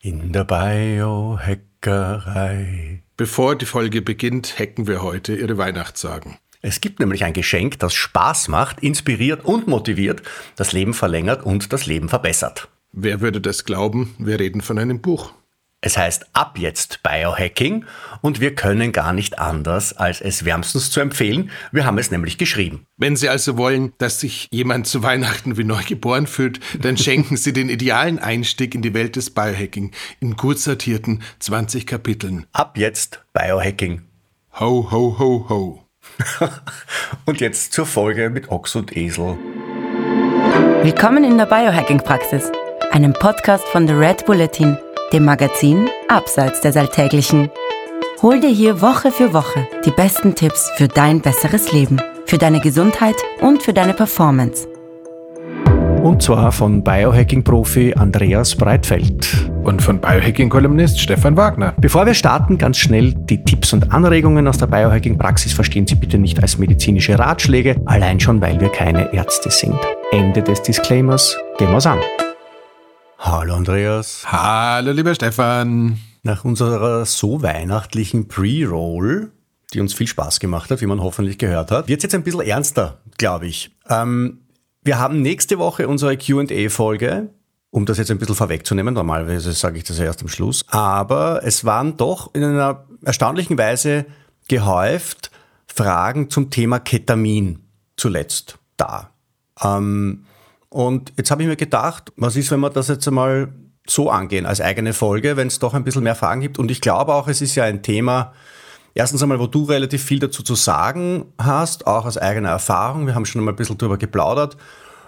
In der Biohackerei. Bevor die Folge beginnt, hacken wir heute Ihre Weihnachtssagen. Es gibt nämlich ein Geschenk, das Spaß macht, inspiriert und motiviert, das Leben verlängert und das Leben verbessert. Wer würde das glauben? Wir reden von einem Buch. Es heißt ab jetzt Biohacking und wir können gar nicht anders, als es wärmstens zu empfehlen. Wir haben es nämlich geschrieben. Wenn Sie also wollen, dass sich jemand zu Weihnachten wie neu geboren fühlt, dann schenken Sie den idealen Einstieg in die Welt des Biohacking in gut sortierten 20 Kapiteln. Ab jetzt Biohacking. Ho, ho, ho, ho. und jetzt zur Folge mit Ochs und Esel. Willkommen in der Biohacking-Praxis, einem Podcast von The Red Bulletin dem Magazin Abseits des Alltäglichen. Hol dir hier Woche für Woche die besten Tipps für dein besseres Leben, für deine Gesundheit und für deine Performance. Und zwar von Biohacking-Profi Andreas Breitfeld. Und von Biohacking-Kolumnist Stefan Wagner. Bevor wir starten, ganz schnell die Tipps und Anregungen aus der Biohacking-Praxis verstehen Sie bitte nicht als medizinische Ratschläge, allein schon, weil wir keine Ärzte sind. Ende des Disclaimers. Gehen wir's an. Hallo Andreas. Hallo lieber Stefan. Nach unserer so weihnachtlichen Pre-Roll, die uns viel Spaß gemacht hat, wie man hoffentlich gehört hat, wird es jetzt ein bisschen ernster, glaube ich. Ähm, wir haben nächste Woche unsere QA-Folge, um das jetzt ein bisschen vorwegzunehmen. Normalerweise sage ich das ja erst am Schluss. Aber es waren doch in einer erstaunlichen Weise gehäuft Fragen zum Thema Ketamin zuletzt da. Ähm, und jetzt habe ich mir gedacht, was ist, wenn wir das jetzt einmal so angehen als eigene Folge, wenn es doch ein bisschen mehr Fragen gibt. Und ich glaube auch, es ist ja ein Thema, erstens einmal, wo du relativ viel dazu zu sagen hast, auch aus eigener Erfahrung. Wir haben schon einmal ein bisschen drüber geplaudert.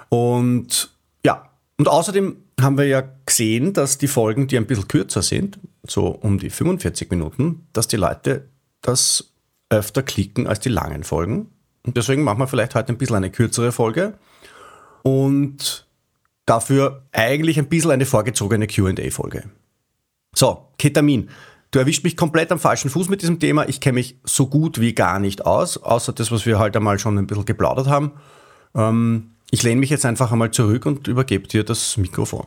Und ja, und außerdem haben wir ja gesehen, dass die Folgen, die ein bisschen kürzer sind, so um die 45 Minuten, dass die Leute das öfter klicken als die langen Folgen. Und deswegen machen wir vielleicht heute ein bisschen eine kürzere Folge und dafür eigentlich ein bisschen eine vorgezogene QA-Folge. So, Ketamin. Du erwischt mich komplett am falschen Fuß mit diesem Thema. Ich kenne mich so gut wie gar nicht aus, außer das, was wir halt einmal schon ein bisschen geplaudert haben. Ähm, ich lehne mich jetzt einfach einmal zurück und übergebe dir das Mikrofon.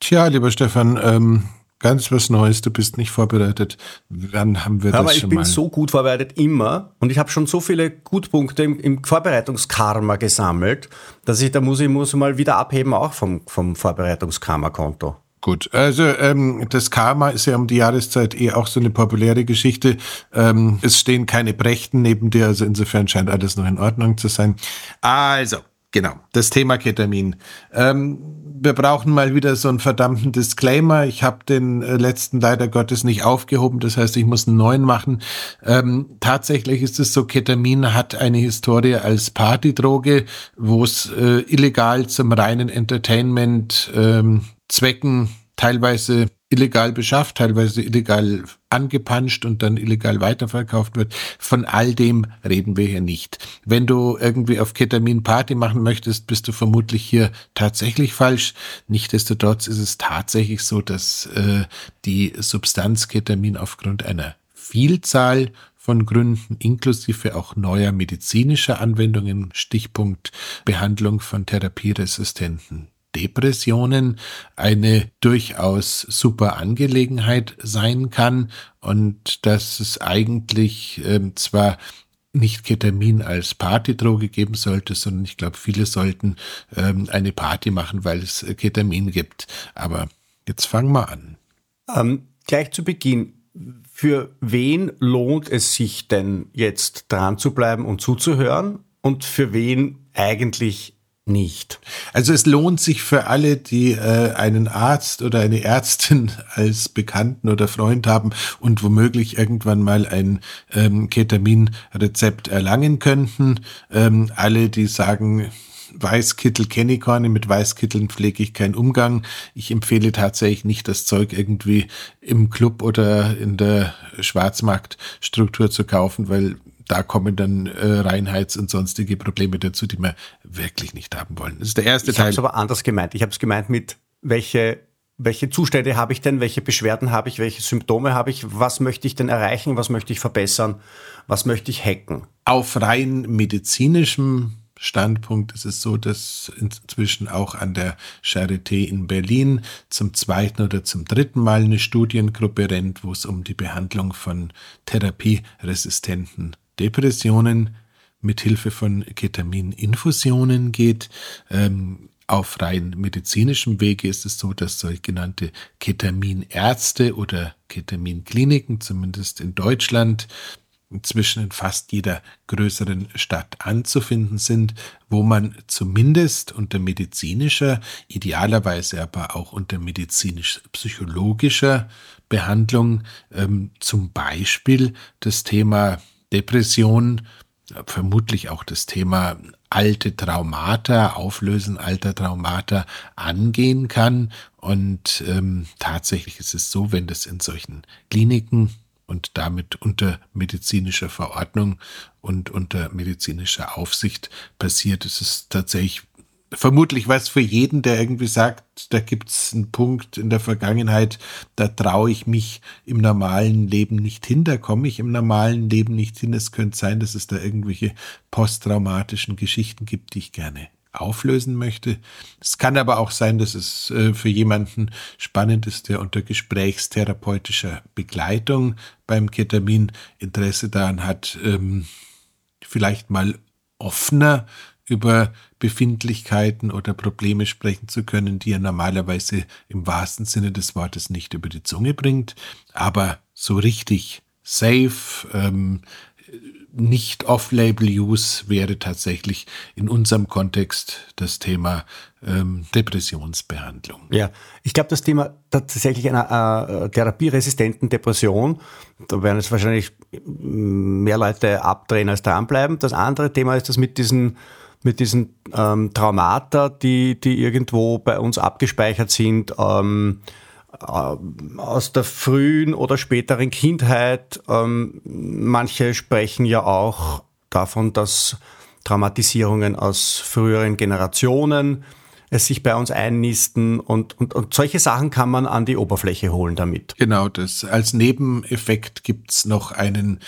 Tja, lieber Stefan, ähm, Ganz was Neues, du bist nicht vorbereitet. Wann haben wir das aber schon ich bin so gut vorbereitet immer und ich habe schon so viele Gutpunkte im, im Vorbereitungskarma gesammelt, dass ich da muss ich muss mal wieder abheben auch vom, vom Vorbereitungskarma-Konto. Gut, also ähm, das Karma ist ja um die Jahreszeit eh auch so eine populäre Geschichte. Ähm, es stehen keine Brechten neben dir, also insofern scheint alles noch in Ordnung zu sein. Also, genau, das Thema Ketamin. Ähm, wir brauchen mal wieder so einen verdammten Disclaimer. Ich habe den äh, letzten leider Gottes nicht aufgehoben, das heißt, ich muss einen neuen machen. Ähm, tatsächlich ist es so, Ketamin hat eine Historie als Partydroge, wo es äh, illegal zum reinen Entertainment ähm, Zwecken teilweise illegal beschafft, teilweise illegal angepanscht und dann illegal weiterverkauft wird. Von all dem reden wir hier nicht. Wenn du irgendwie auf Ketamin Party machen möchtest, bist du vermutlich hier tatsächlich falsch. Nichtsdestotrotz ist es tatsächlich so, dass äh, die Substanz Ketamin aufgrund einer Vielzahl von Gründen, inklusive auch neuer medizinischer Anwendungen, Stichpunkt Behandlung von therapieresistenten Depressionen eine durchaus super Angelegenheit sein kann und dass es eigentlich ähm, zwar nicht Ketamin als Partydroge geben sollte, sondern ich glaube, viele sollten ähm, eine Party machen, weil es äh, Ketamin gibt. Aber jetzt fangen wir an. Ähm, gleich zu Beginn. Für wen lohnt es sich denn jetzt dran zu bleiben und zuzuhören und für wen eigentlich nicht. Also es lohnt sich für alle, die äh, einen Arzt oder eine Ärztin als Bekannten oder Freund haben und womöglich irgendwann mal ein ähm, Ketaminrezept erlangen könnten. Ähm, alle, die sagen, Weißkittel kenne ich gar nicht, mit Weißkitteln pflege ich keinen Umgang. Ich empfehle tatsächlich nicht, das Zeug irgendwie im Club oder in der Schwarzmarktstruktur zu kaufen, weil da kommen dann äh, Reinheits- und sonstige Probleme dazu, die wir wirklich nicht haben wollen. Das ist der erste ich Teil. Ich habe es aber anders gemeint. Ich habe es gemeint mit, welche, welche Zustände habe ich denn, welche Beschwerden habe ich, welche Symptome habe ich, was möchte ich denn erreichen, was möchte ich verbessern, was möchte ich hacken. Auf rein medizinischem Standpunkt ist es so, dass inzwischen auch an der Charité in Berlin zum zweiten oder zum dritten Mal eine Studiengruppe rennt, wo es um die Behandlung von therapieresistenten Depressionen mit Hilfe von Ketamininfusionen geht. Ähm, auf rein medizinischem Wege ist es so, dass sogenannte Ketaminärzte oder Ketaminkliniken, zumindest in Deutschland, inzwischen in fast jeder größeren Stadt anzufinden sind, wo man zumindest unter medizinischer, idealerweise aber auch unter medizinisch-psychologischer Behandlung ähm, zum Beispiel das Thema Depression, vermutlich auch das Thema alte Traumata, Auflösen alter Traumata angehen kann. Und ähm, tatsächlich ist es so, wenn das in solchen Kliniken und damit unter medizinischer Verordnung und unter medizinischer Aufsicht passiert. Es ist tatsächlich vermutlich was für jeden, der irgendwie sagt, da gibt es einen Punkt in der Vergangenheit, da traue ich mich im normalen Leben nicht hin, da komme ich im normalen Leben nicht hin. Es könnte sein, dass es da irgendwelche posttraumatischen Geschichten gibt, die ich gerne auflösen möchte. Es kann aber auch sein, dass es äh, für jemanden spannend ist, der unter gesprächstherapeutischer Begleitung beim Ketamin Interesse daran hat, ähm, vielleicht mal offener über Befindlichkeiten oder Probleme sprechen zu können, die er normalerweise im wahrsten Sinne des Wortes nicht über die Zunge bringt, aber so richtig safe, ähm, nicht Off-Label-Use wäre tatsächlich in unserem Kontext das Thema ähm, Depressionsbehandlung. Ja, ich glaube, das Thema tatsächlich einer äh, therapieresistenten Depression, da werden es wahrscheinlich mehr Leute abdrehen als dranbleiben. Das andere Thema ist das mit diesen mit diesen ähm, Traumata, die, die irgendwo bei uns abgespeichert sind, ähm, äh, aus der frühen oder späteren Kindheit. Ähm, manche sprechen ja auch davon, dass Traumatisierungen aus früheren Generationen es sich bei uns einnisten und, und, und solche Sachen kann man an die Oberfläche holen damit. Genau, das als Nebeneffekt gibt's noch einen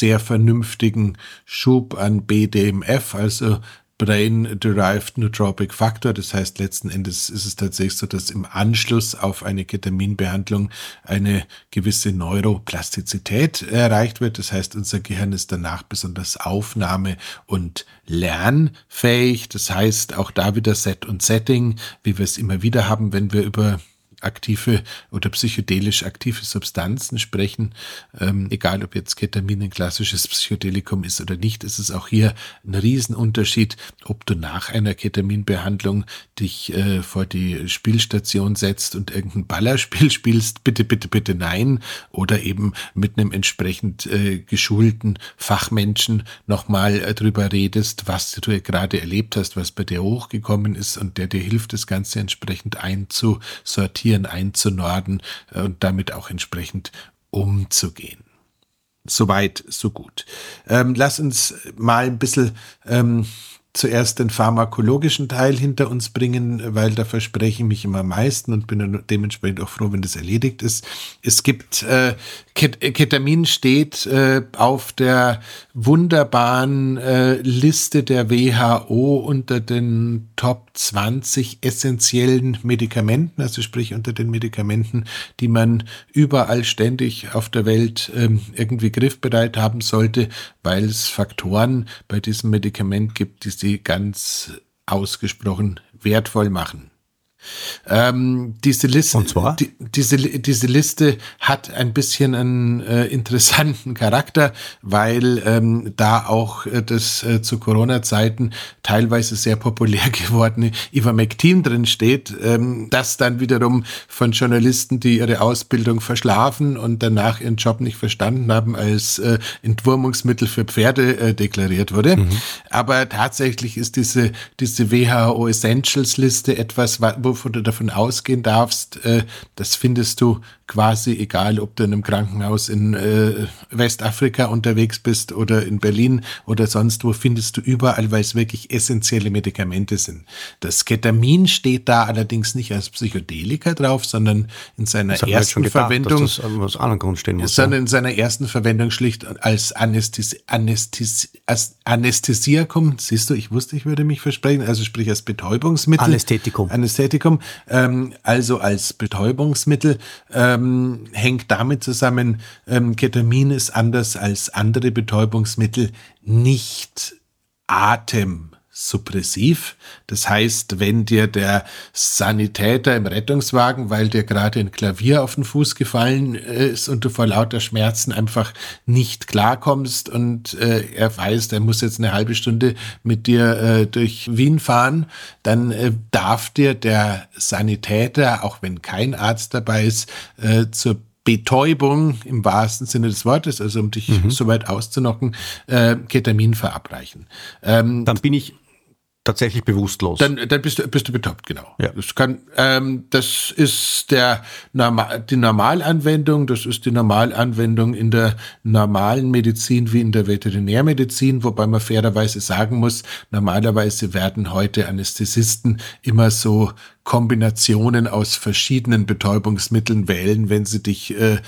sehr vernünftigen Schub an BDMF, also Brain-Derived Nootropic Factor. Das heißt, letzten Endes ist es tatsächlich so, dass im Anschluss auf eine Ketaminbehandlung eine gewisse Neuroplastizität erreicht wird. Das heißt, unser Gehirn ist danach besonders aufnahme- und lernfähig. Das heißt, auch da wieder Set und Setting, wie wir es immer wieder haben, wenn wir über aktive oder psychedelisch aktive Substanzen sprechen, ähm, egal ob jetzt Ketamin ein klassisches Psychedelikum ist oder nicht, ist es auch hier ein Riesenunterschied, ob du nach einer Ketaminbehandlung dich äh, vor die Spielstation setzt und irgendein Ballerspiel spielst, bitte, bitte, bitte nein, oder eben mit einem entsprechend äh, geschulten Fachmenschen nochmal äh, drüber redest, was du gerade erlebt hast, was bei dir hochgekommen ist und der dir hilft, das Ganze entsprechend einzusortieren einzusortieren, einzunorden äh, und damit auch entsprechend umzugehen. Soweit, so gut. Ähm, lass uns mal ein bisschen ähm, zuerst den pharmakologischen Teil hinter uns bringen, weil da verspreche ich mich immer am meisten und bin dementsprechend auch froh, wenn das erledigt ist. Es gibt, äh, Ketamin steht äh, auf der wunderbaren äh, Liste der WHO unter den Top 20 essentiellen Medikamenten, also sprich unter den Medikamenten, die man überall ständig auf der Welt ähm, irgendwie griffbereit haben sollte, weil es Faktoren bei diesem Medikament gibt, die sie ganz ausgesprochen wertvoll machen. Ähm, diese Liste, Und zwar? Die, diese, diese Liste hat ein bisschen einen äh, interessanten Charakter, weil ähm, da auch äh, das äh, zu Corona-Zeiten teilweise sehr populär gewordene Ivermectin drin steht, ähm, das dann wiederum von Journalisten, die ihre Ausbildung verschlafen und danach ihren Job nicht verstanden haben, als äh, Entwurmungsmittel für Pferde äh, deklariert wurde. Mhm. Aber tatsächlich ist diese, diese WHO Essentials Liste etwas, wo wovon du davon ausgehen darfst, äh, das findest du quasi egal, ob du in einem Krankenhaus in äh, Westafrika unterwegs bist oder in Berlin oder sonst wo, findest du überall, weil es wirklich essentielle Medikamente sind. Das Ketamin steht da allerdings nicht als Psychedelika drauf, sondern in seiner ersten gedacht, Verwendung, das muss, sondern ja. in seiner ersten Verwendung schlicht als Anästhesi Anästhesi Anästhesiakum. Siehst du, ich wusste, ich würde mich versprechen, also sprich als Betäubungsmittel. Anästhetikum. Anästhetikum, ähm, also als Betäubungsmittel. Ähm, hängt damit zusammen, ähm, Ketamin ist anders als andere Betäubungsmittel nicht Atem suppressiv. Das heißt, wenn dir der Sanitäter im Rettungswagen, weil dir gerade ein Klavier auf den Fuß gefallen ist und du vor lauter Schmerzen einfach nicht klarkommst und äh, er weiß, er muss jetzt eine halbe Stunde mit dir äh, durch Wien fahren, dann äh, darf dir der Sanitäter, auch wenn kein Arzt dabei ist, äh, zur Betäubung im wahrsten Sinne des Wortes, also um dich mhm. so weit auszunocken, äh, Ketamin verabreichen. Ähm, Dann bin ich tatsächlich bewusstlos. Dann, dann bist du bist du betäubt, genau. Ja. Das kann, ähm, das ist der die Normalanwendung. Das ist die Normalanwendung in der normalen Medizin wie in der Veterinärmedizin, wobei man fairerweise sagen muss, normalerweise werden heute Anästhesisten immer so Kombinationen aus verschiedenen Betäubungsmitteln wählen, wenn sie dich äh,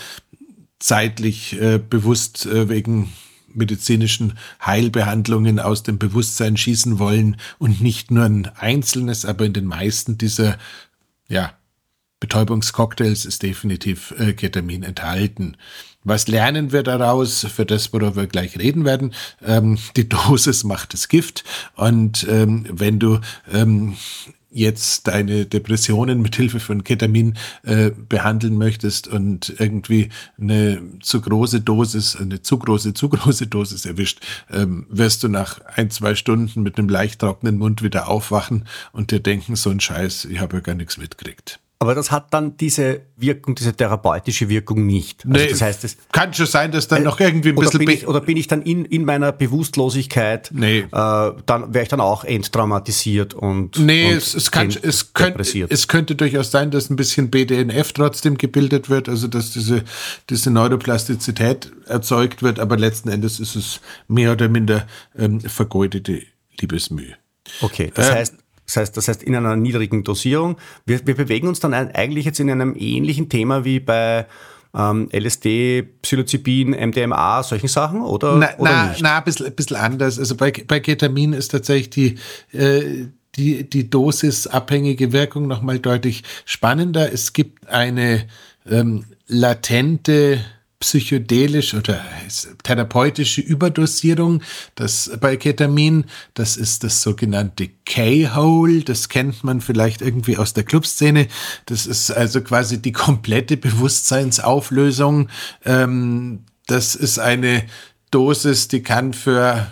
zeitlich äh, bewusst äh, wegen medizinischen Heilbehandlungen aus dem Bewusstsein schießen wollen und nicht nur ein einzelnes, aber in den meisten dieser ja, Betäubungscocktails ist definitiv äh, Ketamin enthalten. Was lernen wir daraus? Für das, worüber wir gleich reden werden. Ähm, die Dosis macht das Gift. Und ähm, wenn du ähm, jetzt deine Depressionen mit Hilfe von Ketamin äh, behandeln möchtest und irgendwie eine zu große Dosis, eine zu große, zu große Dosis erwischt, ähm, wirst du nach ein, zwei Stunden mit einem leicht trockenen Mund wieder aufwachen und dir denken, so ein Scheiß, ich habe ja gar nichts mitgekriegt. Aber das hat dann diese Wirkung, diese therapeutische Wirkung nicht. Also nee, das heißt, es kann schon sein, dass dann äh, noch irgendwie ein bisschen. Bin ich, oder bin ich dann in, in meiner Bewusstlosigkeit, nee. äh, dann wäre ich dann auch enttraumatisiert und. Nee, und es, es, kann, es, könnte, es könnte durchaus sein, dass ein bisschen BDNF trotzdem gebildet wird, also dass diese, diese Neuroplastizität erzeugt wird, aber letzten Endes ist es mehr oder minder ähm, vergeudete Liebesmühe. Okay, das äh, heißt, das heißt, das heißt in einer niedrigen Dosierung. Wir, wir bewegen uns dann eigentlich jetzt in einem ähnlichen Thema wie bei ähm, LSD, Psilocybin, MDMA, solchen Sachen oder, na, oder na, nicht? Na, ein bisschen, ein bisschen anders. Also bei, bei Ketamin ist tatsächlich die, äh, die, die dosisabhängige Wirkung nochmal deutlich spannender. Es gibt eine ähm, latente psychedelisch oder therapeutische Überdosierung. Das bei Ketamin, das ist das sogenannte K-Hole. Das kennt man vielleicht irgendwie aus der Clubszene. Das ist also quasi die komplette Bewusstseinsauflösung. Ähm, das ist eine Dosis, die kann für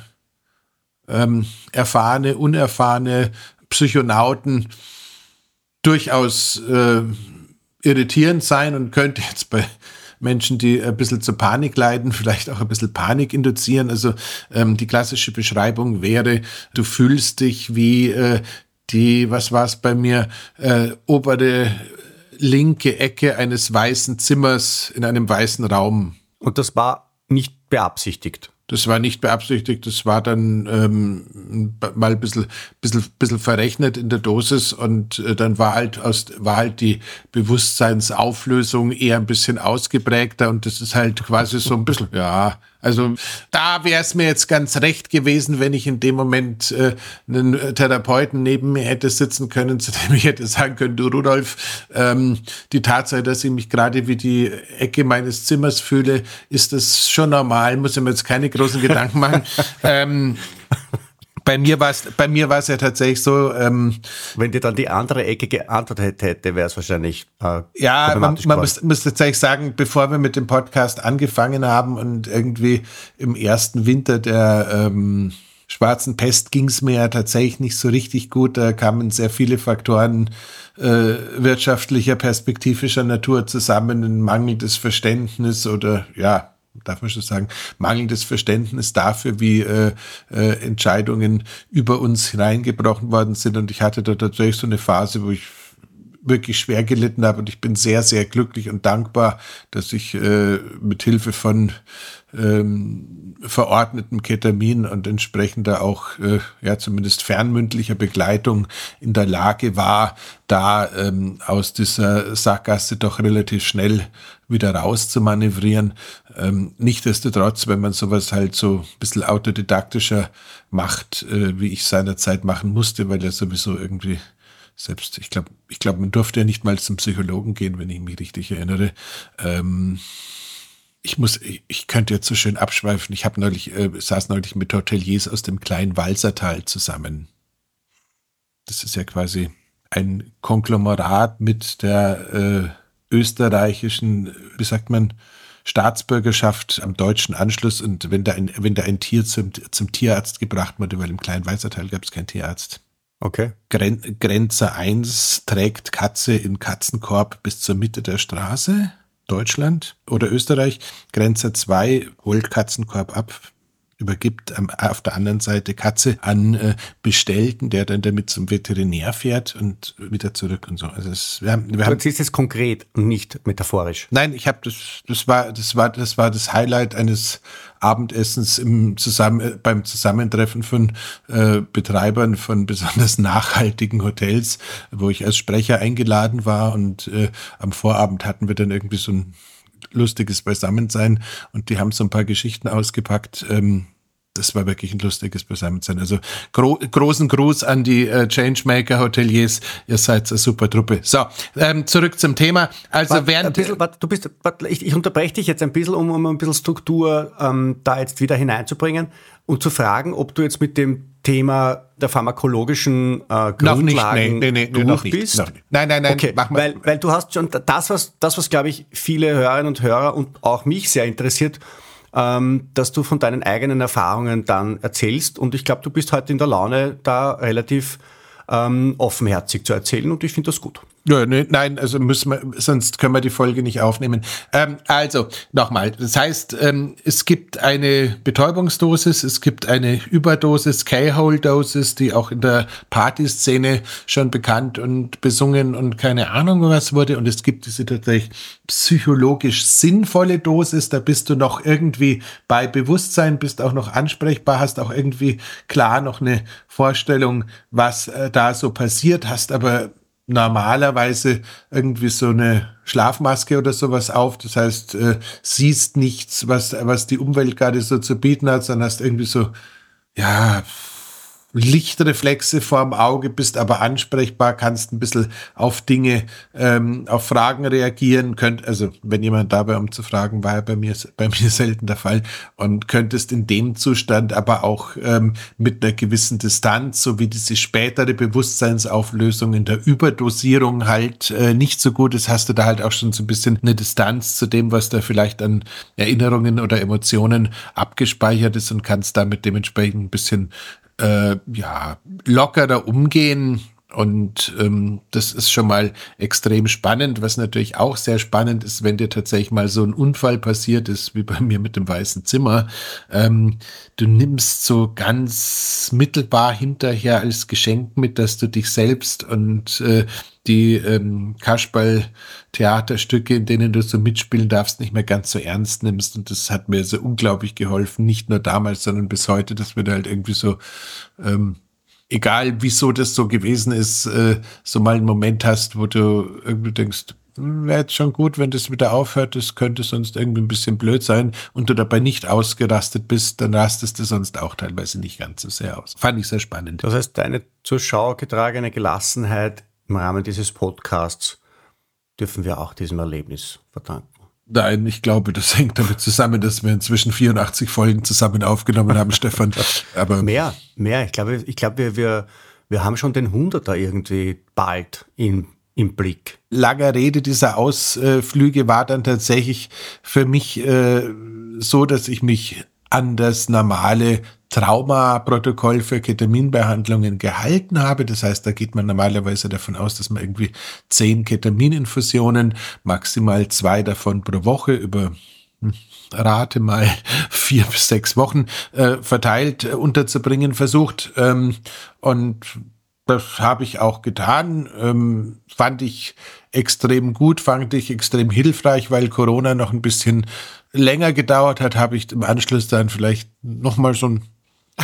ähm, erfahrene, unerfahrene Psychonauten durchaus äh, irritierend sein und könnte jetzt bei Menschen, die ein bisschen zur Panik leiden, vielleicht auch ein bisschen Panik induzieren. Also ähm, die klassische Beschreibung wäre, du fühlst dich wie äh, die, was war es bei mir, äh, obere linke Ecke eines weißen Zimmers in einem weißen Raum. Und das war nicht beabsichtigt. Das war nicht beabsichtigt, das war dann ähm, mal ein bisschen, bisschen, bisschen verrechnet in der Dosis und äh, dann war halt, aus, war halt die Bewusstseinsauflösung eher ein bisschen ausgeprägter und das ist halt quasi so ein bisschen, ja, also da wäre es mir jetzt ganz recht gewesen, wenn ich in dem Moment äh, einen Therapeuten neben mir hätte sitzen können, zu dem ich hätte sagen können, du Rudolf, ähm, die Tatsache, dass ich mich gerade wie die Ecke meines Zimmers fühle, ist das schon normal, muss ich mir jetzt keine großen Gedanken machen. ähm, bei mir war es bei mir war es ja tatsächlich so. Ähm, Wenn dir dann die andere Ecke geantwortet hätte, wäre es wahrscheinlich. Äh, ja, man, man muss, muss tatsächlich sagen, bevor wir mit dem Podcast angefangen haben und irgendwie im ersten Winter der ähm, schwarzen Pest ging es mir ja tatsächlich nicht so richtig gut. Da kamen sehr viele Faktoren äh, wirtschaftlicher, perspektivischer Natur zusammen, ein mangelndes Verständnis oder ja, darf man schon sagen, mangelndes Verständnis dafür, wie äh, äh, Entscheidungen über uns hineingebrochen worden sind. Und ich hatte da tatsächlich so eine Phase, wo ich wirklich schwer gelitten habe und ich bin sehr, sehr glücklich und dankbar, dass ich äh, mit Hilfe von ähm, verordnetem Ketamin und entsprechender auch äh, ja zumindest fernmündlicher Begleitung in der Lage war, da ähm, aus dieser Sackgasse doch relativ schnell wieder raus zu manövrieren. Ähm, Nichtsdestotrotz, wenn man sowas halt so ein bisschen autodidaktischer macht, äh, wie ich seinerzeit machen musste, weil er sowieso irgendwie selbst, ich glaube, ich glaube, man durfte ja nicht mal zum Psychologen gehen, wenn ich mich richtig erinnere. Ähm, ich muss, ich könnte jetzt so schön abschweifen. Ich habe neulich, äh, saß neulich mit Hoteliers aus dem kleinen Walsertal zusammen. Das ist ja quasi ein Konglomerat mit der äh, österreichischen, wie sagt man, Staatsbürgerschaft am deutschen Anschluss. Und wenn da ein, wenn da ein Tier zum, zum Tierarzt gebracht wurde, weil im kleinen Walsertal gab es keinen Tierarzt. Okay. Gren Grenze 1 trägt Katze in Katzenkorb bis zur Mitte der Straße. Deutschland oder Österreich. Grenze 2 holt Katzenkorb ab, übergibt auf der anderen Seite Katze an äh, Bestellten, der dann damit zum Veterinär fährt und wieder zurück und so. Also es, wir haben, wir haben, du erzählst es konkret und nicht metaphorisch. Nein, ich habe das, das war, das war, das war das Highlight eines Abendessens im Zusammen, äh, beim Zusammentreffen von äh, Betreibern von besonders nachhaltigen Hotels, wo ich als Sprecher eingeladen war und äh, am Vorabend hatten wir dann irgendwie so ein lustiges Beisammensein und die haben so ein paar Geschichten ausgepackt. Ähm, das war wirklich ein lustiges Beisammensein. Also gro großen Gruß an die äh, Changemaker Hoteliers. Ihr seid eine super Truppe. So, ähm, zurück zum Thema. Also wart, während bisschen, wart, du bist, wart, ich, ich unterbreche dich jetzt ein bisschen, um, um ein bisschen Struktur ähm, da jetzt wieder hineinzubringen und zu fragen, ob du jetzt mit dem Thema der pharmakologischen äh, Grundlagen nee, nee, nee, durch bist. Noch nicht. Nein, nein, nein. Okay, mach mal. Weil, weil du hast schon das, was, das, was glaube ich viele Hörerinnen und Hörer und auch mich sehr interessiert, ähm, dass du von deinen eigenen Erfahrungen dann erzählst. Und ich glaube, du bist heute in der Laune, da relativ ähm, offenherzig zu erzählen und ich finde das gut. Ja, ne, nein, also müssen wir, sonst können wir die Folge nicht aufnehmen. Ähm, also, nochmal, das heißt, ähm, es gibt eine Betäubungsdosis, es gibt eine Überdosis, K-Hole-Dosis, die auch in der Partyszene schon bekannt und besungen und keine Ahnung was wurde. Und es gibt diese tatsächlich psychologisch sinnvolle Dosis, da bist du noch irgendwie bei Bewusstsein, bist auch noch ansprechbar, hast auch irgendwie klar noch eine Vorstellung, was äh, da so passiert, hast aber normalerweise irgendwie so eine Schlafmaske oder sowas auf. Das heißt, äh, siehst nichts, was, was die Umwelt gerade so zu bieten hat, sondern hast irgendwie so, ja, Lichtreflexe vorm Auge, bist aber ansprechbar, kannst ein bisschen auf Dinge, ähm, auf Fragen reagieren, könnt, also wenn jemand dabei um zu fragen, war ja bei mir, bei mir selten der Fall und könntest in dem Zustand aber auch ähm, mit einer gewissen Distanz, so wie diese spätere Bewusstseinsauflösung in der Überdosierung halt äh, nicht so gut ist, hast du da halt auch schon so ein bisschen eine Distanz zu dem, was da vielleicht an Erinnerungen oder Emotionen abgespeichert ist und kannst damit dementsprechend ein bisschen äh, ja, lockerer umgehen. Und ähm, das ist schon mal extrem spannend. Was natürlich auch sehr spannend ist, wenn dir tatsächlich mal so ein Unfall passiert ist, wie bei mir mit dem weißen Zimmer. Ähm, du nimmst so ganz mittelbar hinterher als Geschenk mit, dass du dich selbst und äh, die ähm, Kasperl-Theaterstücke, in denen du so mitspielen darfst, nicht mehr ganz so ernst nimmst. Und das hat mir so unglaublich geholfen, nicht nur damals, sondern bis heute, dass wir da halt irgendwie so, ähm, egal wieso das so gewesen ist, äh, so mal einen Moment hast, wo du irgendwie denkst, hm, wäre jetzt schon gut, wenn das wieder aufhört, das könnte sonst irgendwie ein bisschen blöd sein und du dabei nicht ausgerastet bist, dann rastest du sonst auch teilweise nicht ganz so sehr aus. Fand ich sehr spannend. Das heißt, deine zur Schau getragene Gelassenheit im Rahmen dieses Podcasts dürfen wir auch diesem Erlebnis verdanken. Nein, ich glaube, das hängt damit zusammen, dass wir inzwischen 84 Folgen zusammen aufgenommen haben, Stefan. Aber mehr, mehr. Ich glaube, ich glaube, wir, wir, wir haben schon den Hunderter irgendwie bald in, im Blick. Langer Rede dieser Ausflüge war dann tatsächlich für mich äh, so, dass ich mich an das normale Traumaprotokoll für Ketaminbehandlungen gehalten habe. Das heißt, da geht man normalerweise davon aus, dass man irgendwie zehn Ketamininfusionen, maximal zwei davon pro Woche über hm, Rate mal vier bis sechs Wochen äh, verteilt äh, unterzubringen versucht. Ähm, und das habe ich auch getan. Ähm, fand ich extrem gut, fand ich extrem hilfreich, weil Corona noch ein bisschen länger gedauert hat, habe ich im Anschluss dann vielleicht nochmal so ein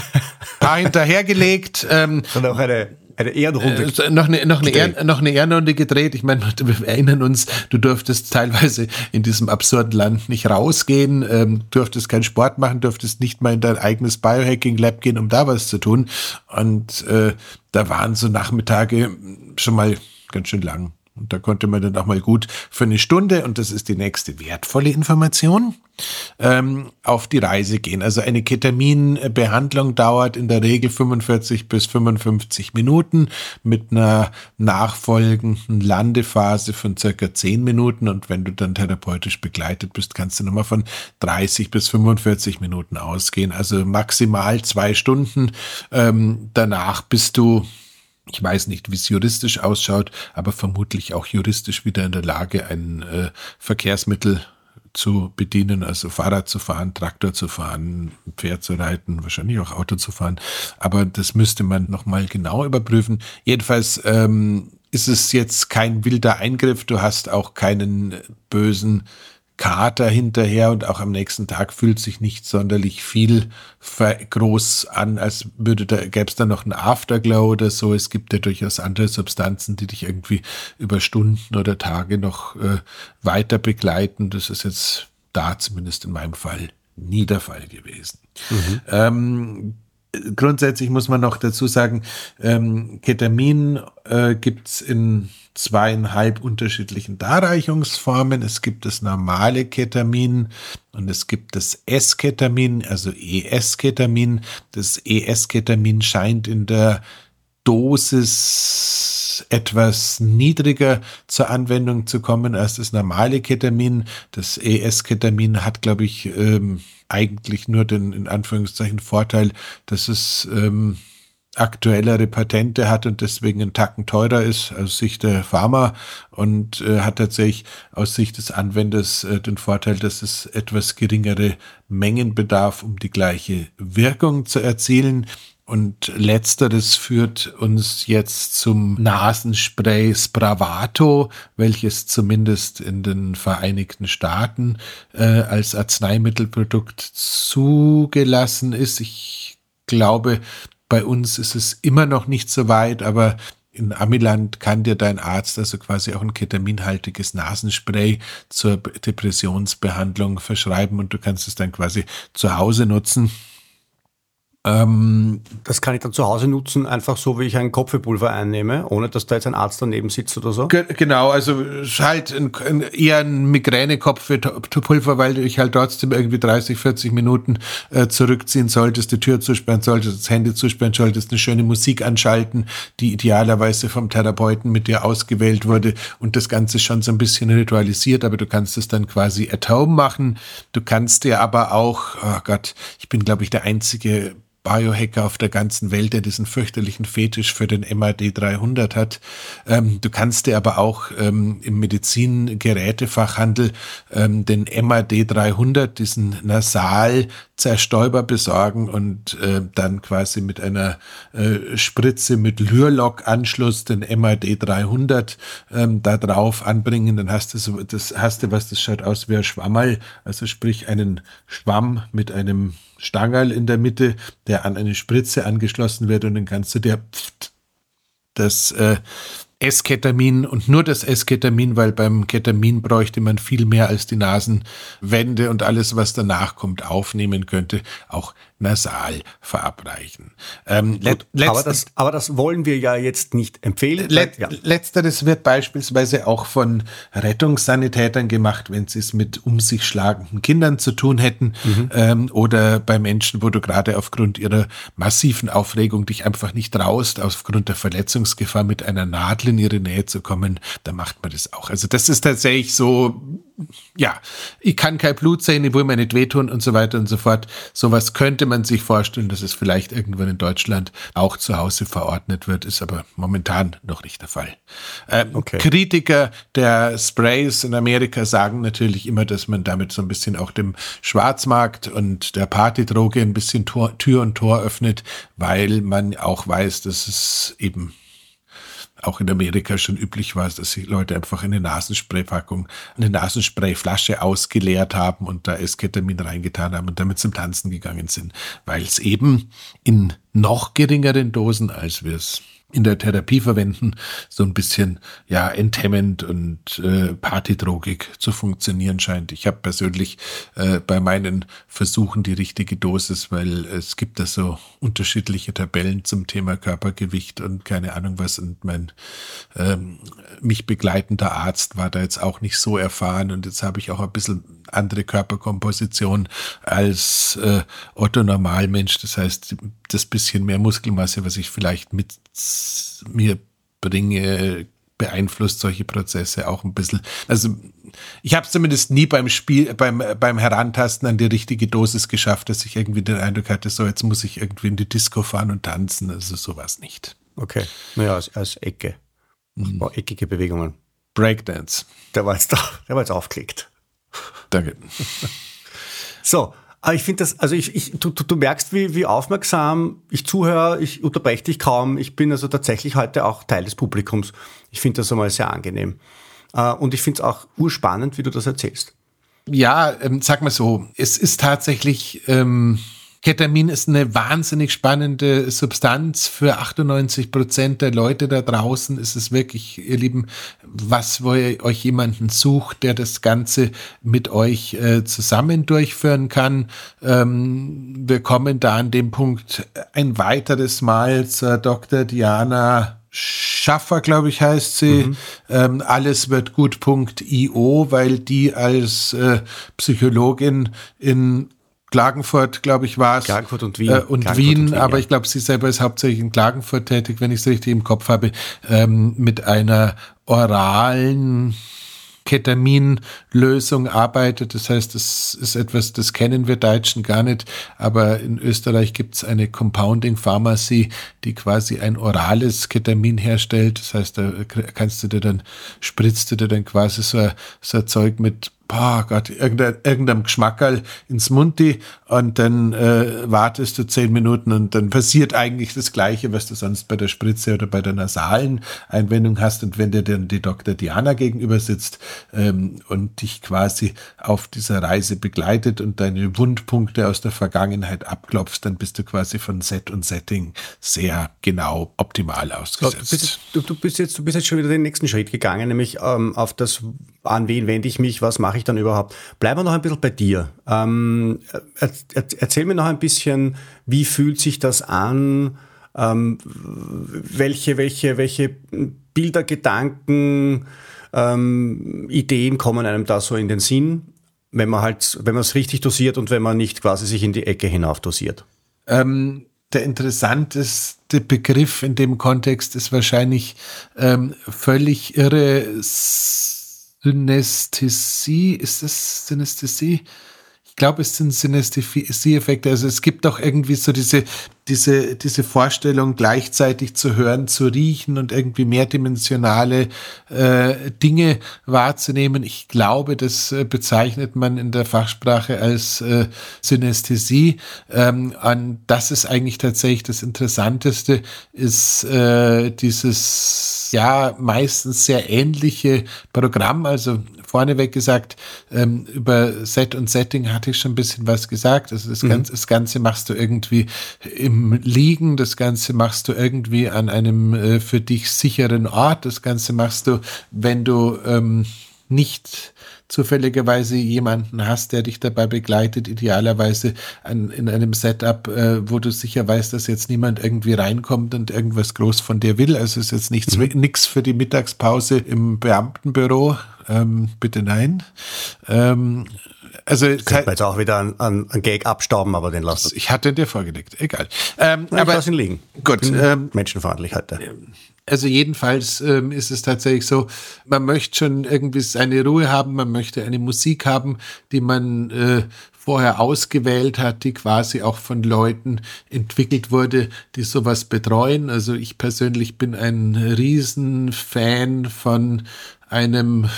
paar hinterhergelegt. Ähm, und auch eine eine Ehrenrunde. Äh, noch eine, noch, eine Ehren, noch eine Ehrenrunde gedreht. Ich meine, wir erinnern uns, du durftest teilweise in diesem absurden Land nicht rausgehen, ähm, durftest keinen Sport machen, durftest nicht mal in dein eigenes Biohacking-Lab gehen, um da was zu tun. Und äh, da waren so Nachmittage schon mal ganz schön lang. Und da konnte man dann auch mal gut für eine Stunde, und das ist die nächste wertvolle Information, ähm, auf die Reise gehen. Also eine Ketaminbehandlung dauert in der Regel 45 bis 55 Minuten mit einer nachfolgenden Landephase von circa 10 Minuten. Und wenn du dann therapeutisch begleitet bist, kannst du nochmal von 30 bis 45 Minuten ausgehen. Also maximal zwei Stunden. Ähm, danach bist du ich weiß nicht, wie es juristisch ausschaut, aber vermutlich auch juristisch wieder in der Lage, ein äh, Verkehrsmittel zu bedienen, also Fahrrad zu fahren, Traktor zu fahren, Pferd zu reiten, wahrscheinlich auch Auto zu fahren. Aber das müsste man nochmal genau überprüfen. Jedenfalls ähm, ist es jetzt kein wilder Eingriff. Du hast auch keinen bösen Kater hinterher und auch am nächsten Tag fühlt sich nicht sonderlich viel groß an, als würde da, gäbe es da noch einen Afterglow oder so. Es gibt ja durchaus andere Substanzen, die dich irgendwie über Stunden oder Tage noch äh, weiter begleiten. Das ist jetzt da zumindest in meinem Fall nie der Fall gewesen. Mhm. Ähm, grundsätzlich muss man noch dazu sagen, ähm, Ketamin äh, gibt es in zweieinhalb unterschiedlichen Darreichungsformen. Es gibt das normale Ketamin und es gibt das S-Ketamin, also ES-Ketamin. Das ES-Ketamin scheint in der Dosis etwas niedriger zur Anwendung zu kommen als das normale Ketamin. Das ES-Ketamin hat, glaube ich, ähm, eigentlich nur den in Anführungszeichen Vorteil, dass es ähm, aktuellere Patente hat und deswegen einen Tacken teurer ist aus Sicht der Pharma und äh, hat tatsächlich aus Sicht des Anwenders äh, den Vorteil, dass es etwas geringere Mengen bedarf, um die gleiche Wirkung zu erzielen. Und letzteres führt uns jetzt zum Nasenspray Spravato, welches zumindest in den Vereinigten Staaten äh, als Arzneimittelprodukt zugelassen ist. Ich glaube, bei uns ist es immer noch nicht so weit, aber in Amiland kann dir dein Arzt also quasi auch ein ketaminhaltiges Nasenspray zur Depressionsbehandlung verschreiben und du kannst es dann quasi zu Hause nutzen. Ähm, das kann ich dann zu Hause nutzen, einfach so, wie ich ein Kopfpulver einnehme, ohne dass da jetzt ein Arzt daneben sitzt oder so? Genau, also halt ein, ein, eher ein Migränekopfpulver, weil du dich halt trotzdem irgendwie 30, 40 Minuten äh, zurückziehen solltest, die Tür zusperren solltest, das Handy zusperren solltest, eine schöne Musik anschalten, die idealerweise vom Therapeuten mit dir ausgewählt wurde und das Ganze schon so ein bisschen ritualisiert, aber du kannst es dann quasi at home machen. Du kannst dir aber auch, oh Gott, ich bin glaube ich der einzige Biohacker auf der ganzen Welt, der diesen fürchterlichen Fetisch für den MAD 300 hat. Ähm, du kannst dir aber auch ähm, im Medizingerätefachhandel ähm, den MAD 300, diesen Nasalzerstäuber besorgen und äh, dann quasi mit einer äh, Spritze mit Lürlock-Anschluss den MAD 300 ähm, da drauf anbringen. Dann hast du so, das hast du was, das schaut aus wie ein Schwammerl, also sprich einen Schwamm mit einem Stangerl in der Mitte, der an eine Spritze angeschlossen wird und dann kannst du dir das äh, Esketamin und nur das Esketamin, weil beim Ketamin bräuchte man viel mehr als die Nasenwände und alles, was danach kommt, aufnehmen könnte, auch nasal verabreichen. Ähm, Gut, aber, das, aber das wollen wir ja jetzt nicht empfehlen. Let, ja. Letzteres wird beispielsweise auch von Rettungssanitätern gemacht, wenn sie es mit um sich schlagenden Kindern zu tun hätten mhm. ähm, oder bei Menschen, wo du gerade aufgrund ihrer massiven Aufregung dich einfach nicht traust, aufgrund der Verletzungsgefahr mit einer Nadel in ihre Nähe zu kommen, da macht man das auch. Also das ist tatsächlich so ja, ich kann kein Blut sehen, ich will mir nicht wehtun und so weiter und so fort. Sowas könnte man sich vorstellen, dass es vielleicht irgendwann in Deutschland auch zu Hause verordnet wird, ist aber momentan noch nicht der Fall. Ähm, okay. Kritiker der Sprays in Amerika sagen natürlich immer, dass man damit so ein bisschen auch dem Schwarzmarkt und der Partydroge ein bisschen Tor, Tür und Tor öffnet, weil man auch weiß, dass es eben auch in Amerika schon üblich war, dass sich Leute einfach eine Nasenspraypackung, eine Nasensprayflasche ausgeleert haben und da Esketamin reingetan haben und damit zum Tanzen gegangen sind, weil es eben in noch geringeren Dosen, als wir es in der Therapie verwenden, so ein bisschen ja enthemmend und äh, partydrogig zu funktionieren scheint. Ich habe persönlich äh, bei meinen Versuchen die richtige Dosis, weil es gibt da so unterschiedliche Tabellen zum Thema Körpergewicht und keine Ahnung was und mein ähm, mich begleitender Arzt war da jetzt auch nicht so erfahren und jetzt habe ich auch ein bisschen andere Körperkomposition als äh, Otto Normalmensch. Das heißt, das bisschen mehr Muskelmasse, was ich vielleicht mit mir bringe, beeinflusst solche Prozesse auch ein bisschen. Also ich habe es zumindest nie beim Spiel, beim, beim Herantasten an die richtige Dosis geschafft, dass ich irgendwie den Eindruck hatte, so jetzt muss ich irgendwie in die Disco fahren und tanzen. Also sowas nicht. Okay. Naja, als, als Ecke. Mhm. Eckige Bewegungen. Breakdance. Der war jetzt, der war jetzt aufgelegt. Danke. So, ich finde das, also ich, ich, du, du merkst, wie, wie aufmerksam ich zuhöre, ich unterbreche dich kaum. Ich bin also tatsächlich heute auch Teil des Publikums. Ich finde das einmal sehr angenehm. Äh, und ich finde es auch urspannend, wie du das erzählst. Ja, ähm, sag mal so, es ist tatsächlich, ähm, Ketamin ist eine wahnsinnig spannende Substanz. Für 98 Prozent der Leute da draußen ist es wirklich, ihr Lieben, was, wo ihr euch jemanden sucht, der das Ganze mit euch äh, zusammen durchführen kann. Ähm, wir kommen da an dem Punkt ein weiteres Mal zur Dr. Diana Schaffer, glaube ich, heißt sie. Mhm. Ähm, alles wird gut.io, weil die als äh, Psychologin in Klagenfurt, glaube ich, war es. Klagenfurt und Wien. Äh, und Klagenfurt Wien, und Wien aber ja. ich glaube, sie selber ist hauptsächlich in Klagenfurt tätig, wenn ich es richtig im Kopf habe, ähm, mit einer oralen Ketaminlösung arbeitet. Das heißt, das ist etwas, das kennen wir Deutschen gar nicht, aber in Österreich gibt es eine Compounding Pharmacy, die quasi ein orales Ketamin herstellt. Das heißt, da kannst du dir dann, spritzt du dir dann quasi so, so ein Zeug mit boah Gott, irgendein, irgendeinem Geschmackerl ins Mundi und dann äh, wartest du zehn Minuten und dann passiert eigentlich das Gleiche, was du sonst bei der Spritze oder bei der nasalen Einwendung hast. Und wenn dir dann die Dr. Diana gegenüber sitzt ähm, und dich quasi auf dieser Reise begleitet und deine Wundpunkte aus der Vergangenheit abklopfst, dann bist du quasi von Set und Setting sehr genau optimal ausgesetzt. Du bist, du, du bist jetzt, du bist jetzt schon wieder den nächsten Schritt gegangen, nämlich ähm, auf das, an wen wende ich mich, was mache ich dann überhaupt? Bleiben wir noch ein bisschen bei dir. Ähm, er, erzähl mir noch ein bisschen, wie fühlt sich das an? Ähm, welche, welche, welche Bilder, Gedanken, ähm, Ideen kommen einem da so in den Sinn, wenn man halt, wenn man es richtig dosiert und wenn man nicht quasi sich in die Ecke hinauf dosiert? Ähm, der interessanteste Begriff in dem Kontext ist wahrscheinlich ähm, völlig irre Synästhesie, ist das Synästhesie? Ich glaube, es sind Synästhesie-Effekte. Also es gibt doch irgendwie so diese diese, diese Vorstellung gleichzeitig zu hören, zu riechen und irgendwie mehrdimensionale äh, Dinge wahrzunehmen. Ich glaube, das äh, bezeichnet man in der Fachsprache als äh, Synästhesie. Ähm, und das ist eigentlich tatsächlich das Interessanteste, ist äh, dieses ja meistens sehr ähnliche Programm. Also vorneweg gesagt, ähm, über Set und Setting hatte ich schon ein bisschen was gesagt. Also das, mhm. Ganze, das Ganze machst du irgendwie im Liegen. Das Ganze machst du irgendwie an einem äh, für dich sicheren Ort. Das Ganze machst du, wenn du ähm, nicht zufälligerweise jemanden hast, der dich dabei begleitet, idealerweise an, in einem Setup, äh, wo du sicher weißt, dass jetzt niemand irgendwie reinkommt und irgendwas groß von dir will. Also ist jetzt nichts mhm. für die Mittagspause im Beamtenbüro. Ähm, bitte nein. Ähm, also könnte man jetzt auch wieder einen Gag abstauben, aber den lassen. Ich hatte dir vorgelegt, egal. Ähm, Nein, aber lass ihn liegen. Gut, ähm, menschenfreundlich heute. Also jedenfalls ähm, ist es tatsächlich so, man möchte schon irgendwie seine Ruhe haben, man möchte eine Musik haben, die man äh, vorher ausgewählt hat, die quasi auch von Leuten entwickelt wurde, die sowas betreuen. Also ich persönlich bin ein Riesenfan von einem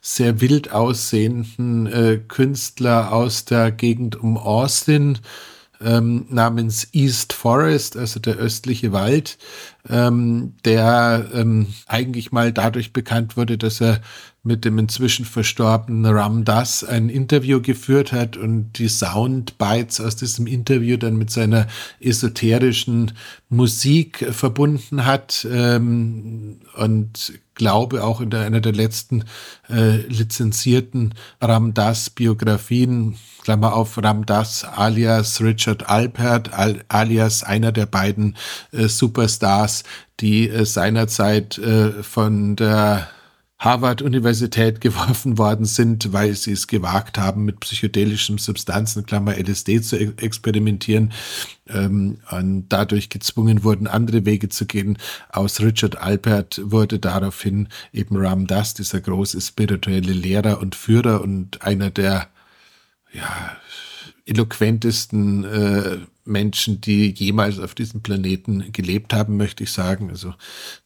sehr wild aussehenden äh, Künstler aus der Gegend um Austin. ähm, namens East Forest, also der östliche Wald, ähm, der ähm, eigentlich mal dadurch bekannt wurde, dass er mit dem inzwischen verstorbenen Ram Dass ein Interview geführt hat und die Soundbites aus diesem Interview dann mit seiner esoterischen Musik verbunden hat ähm, und glaube auch in der, einer der letzten äh, lizenzierten Ram Dass Biografien, Klammer auf Ram Dass alias Richard Alpert, al, alias einer der beiden äh, Superstars, die äh, seinerzeit äh, von der Harvard-Universität geworfen worden sind, weil sie es gewagt haben, mit psychedelischen Substanzen, Klammer LSD, zu e experimentieren ähm, und dadurch gezwungen wurden, andere Wege zu gehen. Aus Richard Alpert wurde daraufhin eben Ram Dass, dieser große spirituelle Lehrer und Führer und einer der ja, eloquentesten äh, Menschen, die jemals auf diesem Planeten gelebt haben, möchte ich sagen. Also